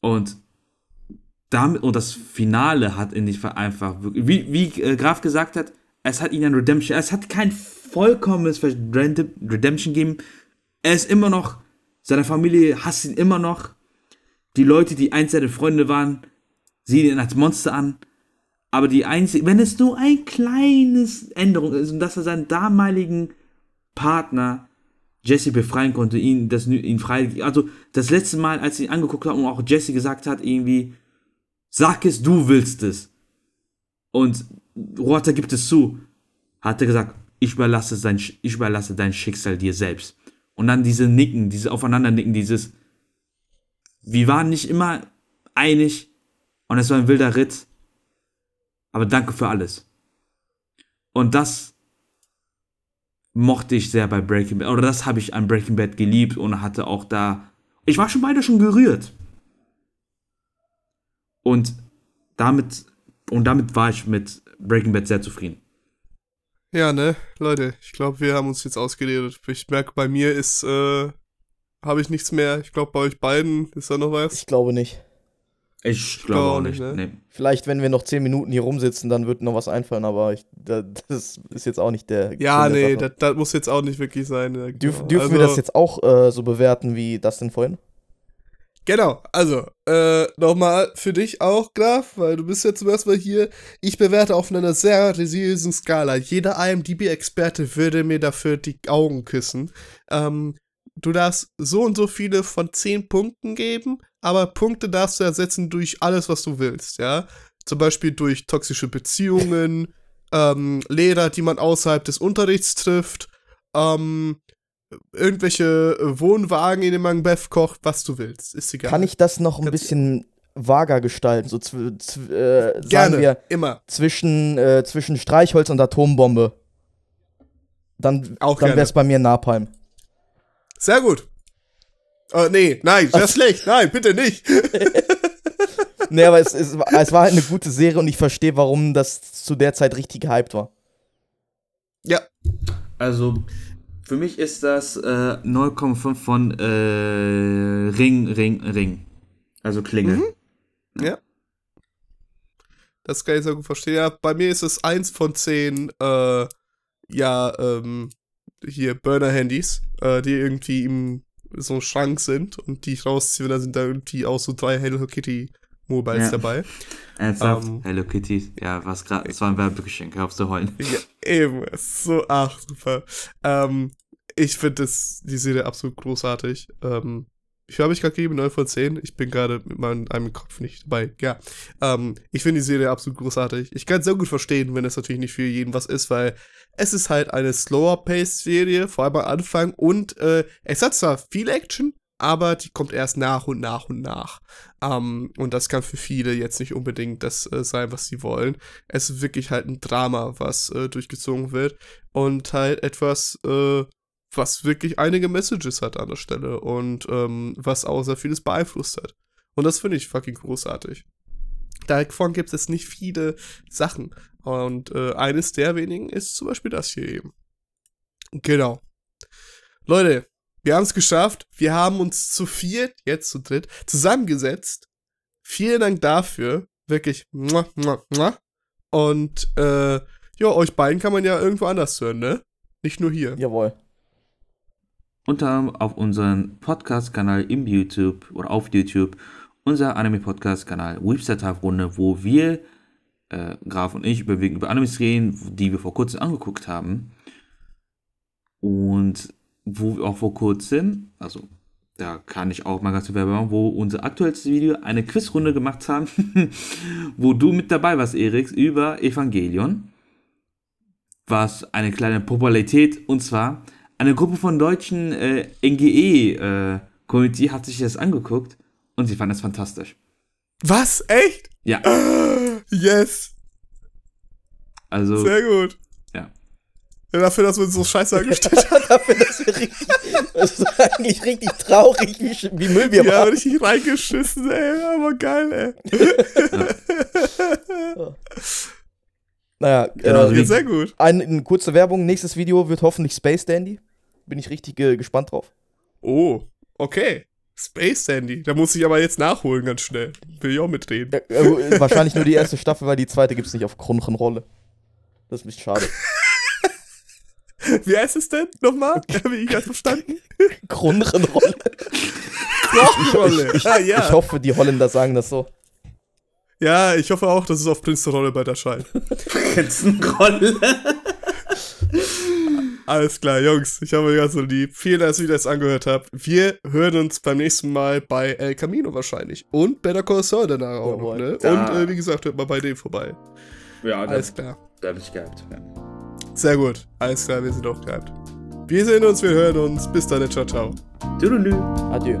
Und damit, und das Finale hat in Fall einfach wie, wie äh, Graf gesagt hat, es hat ihn ein Redemption, es hat kein vollkommenes Redem- Redemption gegeben. Er ist immer noch, seine Familie hasst ihn immer noch. Die Leute, die einst seine Freunde waren, sehen ihn als Monster an. Aber die einzige, wenn es nur ein kleines Änderung ist und dass er seinen damaligen Partner Jesse befreien konnte, ihn, das, ihn frei, also das letzte Mal, als sie ihn angeguckt haben und auch Jesse gesagt hat, irgendwie, sag es, du willst es. Und Walter gibt es zu, hat er gesagt, ich überlasse, sein, ich überlasse dein Schicksal dir selbst. Und dann diese Nicken, diese Aufeinandernicken, dieses, wir waren nicht immer einig und es war ein wilder Ritt, aber danke für alles. Und das mochte ich sehr bei Breaking Bad, oder das habe ich an Breaking Bad geliebt und hatte auch da, ich war schon beide schon gerührt. Und damit, und damit war ich mit Breaking Bad sehr zufrieden. Ja, ne, Leute, ich glaube, wir haben uns jetzt ausgeredet. Ich merke, bei mir ist, äh, habe ich nichts mehr. Ich glaube, bei euch beiden ist da noch was. Ich glaube nicht. Ich glaube glaub auch nicht, ne? Nee. Vielleicht, wenn wir noch 10 Minuten hier rumsitzen, dann wird noch was einfallen, aber ich, da, das ist jetzt auch nicht der. Ja, nee, das, das muss jetzt auch nicht wirklich sein. Ja, Dürf, genau. dürfen wir Also- das jetzt auch äh, so bewerten wie das denn vorhin? Genau, also, äh, nochmal für dich auch, Graf, weil du bist ja zum ersten Mal hier. Ich bewerte auf einer sehr seriösen Skala. Jeder IMDb-Experte würde mir dafür die Augen küssen. Ähm, du darfst so und so viele von 10 Punkten geben, aber Punkte darfst du ersetzen durch alles, was du willst, ja. Zum Beispiel durch toxische Beziehungen, (laughs) ähm, Lehrer, die man außerhalb des Unterrichts trifft, ähm, irgendwelche äh, Wohnwagen, in denen man Beth kocht, was du willst. Ist egal. Kann ich das noch ein bisschen vager gestalten? So äh, sagen Gerne, wir immer. zwischen, äh, zwischen Streichholz und Atombombe. Dann, Auch dann wäre es bei mir Napalm. Sehr gut. Oh, nee, nein, das ist schlecht. Nein, bitte nicht. (laughs) nee, aber es, es, war- es war halt eine gute Serie und ich verstehe, warum das zu der Zeit richtig gehypt war. Ja, Also, für mich ist das äh, 0,5 von äh, Ring, Ring, Ring. Also Klingel. ja. Das kann ich sehr gut verstehen. Ja, bei mir ist es eins von zehn, äh, ja, ähm, hier Burner-Handys, äh, die irgendwie im so einem Schrank sind und die ich rausziehe, da sind da irgendwie auch so drei Hello Kitty Mobiles Ja. dabei. (laughs) Ernsthaft? Ähm. Hello Kitty. Ja, was gerade. Das war ein Werbegeschenk. Hör auf zu heulen. (laughs) Ja, eben, so, ach, super. Ähm, ich finde das, die Serie absolut großartig. Ähm, wie habe ich gerade gegeben? 9 von 10. Ich bin gerade mit meinem einem Kopf nicht dabei. Ja. Ähm, ich finde die Serie absolut großartig. Ich kann es sehr gut verstehen, wenn es natürlich nicht für jeden was ist, weil es ist halt eine slower-paced-Serie, vor allem am Anfang. Und äh, es hat zwar viel Action, aber die kommt erst nach und nach und nach. Ähm, und das kann für viele jetzt nicht unbedingt das äh, sein, was sie wollen. Es ist wirklich halt ein Drama, was äh, durchgezogen wird. Und halt etwas, äh, was wirklich einige Messages hat an der Stelle und ähm, was auch sehr vieles beeinflusst hat. Und das finde ich fucking großartig. Davon gibt es nicht viele Sachen. Und äh, eines der wenigen ist zum Beispiel das hier eben. Genau. Leute, wir haben es geschafft. Wir haben uns zu viert, jetzt zu dritt, zusammengesetzt. Vielen Dank dafür. Wirklich. Und äh, ja, euch beiden kann man ja irgendwo anders hören, ne? Nicht nur hier. Jawohl. Unter auf unserem Podcast-Kanal im YouTube oder auf YouTube, unser Anime-Podcast-Kanal Website-Runde, wo wir, äh, Graf und ich, überwiegend über Animes reden, die wir vor kurzem angeguckt haben. Und wo wir auch vor kurzem, also da kann ich auch mal ganz viel machen, wo unser aktuelles Video eine Quizrunde gemacht haben, (laughs) wo du mit dabei warst, Erik, über Evangelion. Was eine kleine Popularität, und zwar eine Gruppe von deutschen äh, NGE-Community hat sich das angeguckt und sie fanden es fantastisch. Was? Echt? Ja, (gasps) Yes. also, Sehr gut. ja. Ja, dafür, dass wir uns so scheiße angestellt (laughs) haben. Dafür, dass wir richtig, das ist eigentlich richtig traurig, wie, wie Müll wir Ja, machen. richtig reingeschissen, ey. Aber geil, ey. (laughs) Naja, Genau, äh, sehr gut. eine, eine kurze Werbung. Nächstes Video wird hoffentlich Space Dandy. Bin ich richtig äh, gespannt drauf. Oh, okay. Space Sandy. Da muss ich aber jetzt nachholen, ganz schnell. Will ich auch mitreden. Äh, äh, wahrscheinlich nur die erste (laughs) Staffel, weil die zweite gibt's nicht auf Kronenrolle. Das ist ein bisschen schade. Wie heißt es denn nochmal? Habe ich ganz verstanden? Kronenrolle. Rolle. Ah, ja. Ich hoffe, die Holländer sagen das so. Ja, ich hoffe auch, dass es auf Prince der Rolle bald erscheint. (laughs) Prinzenrolle. Alles klar, Jungs. Ich habe euch ganz so lieb. Vielen Dank, dass ihr das angehört habt. Wir hören uns beim nächsten Mal bei El Camino wahrscheinlich. Und Better Call Saul danach auch noch, Jawohl. ne? Ja. Und äh, wie gesagt, hört mal bei dem vorbei. Ja, Alles klar. da hab ich gehabt. Ja. Sehr gut. Alles klar, wir sind auch gehabt. Wir sehen uns, wir hören uns. Bis dann, ciao, ciao. Tschüss. Adieu.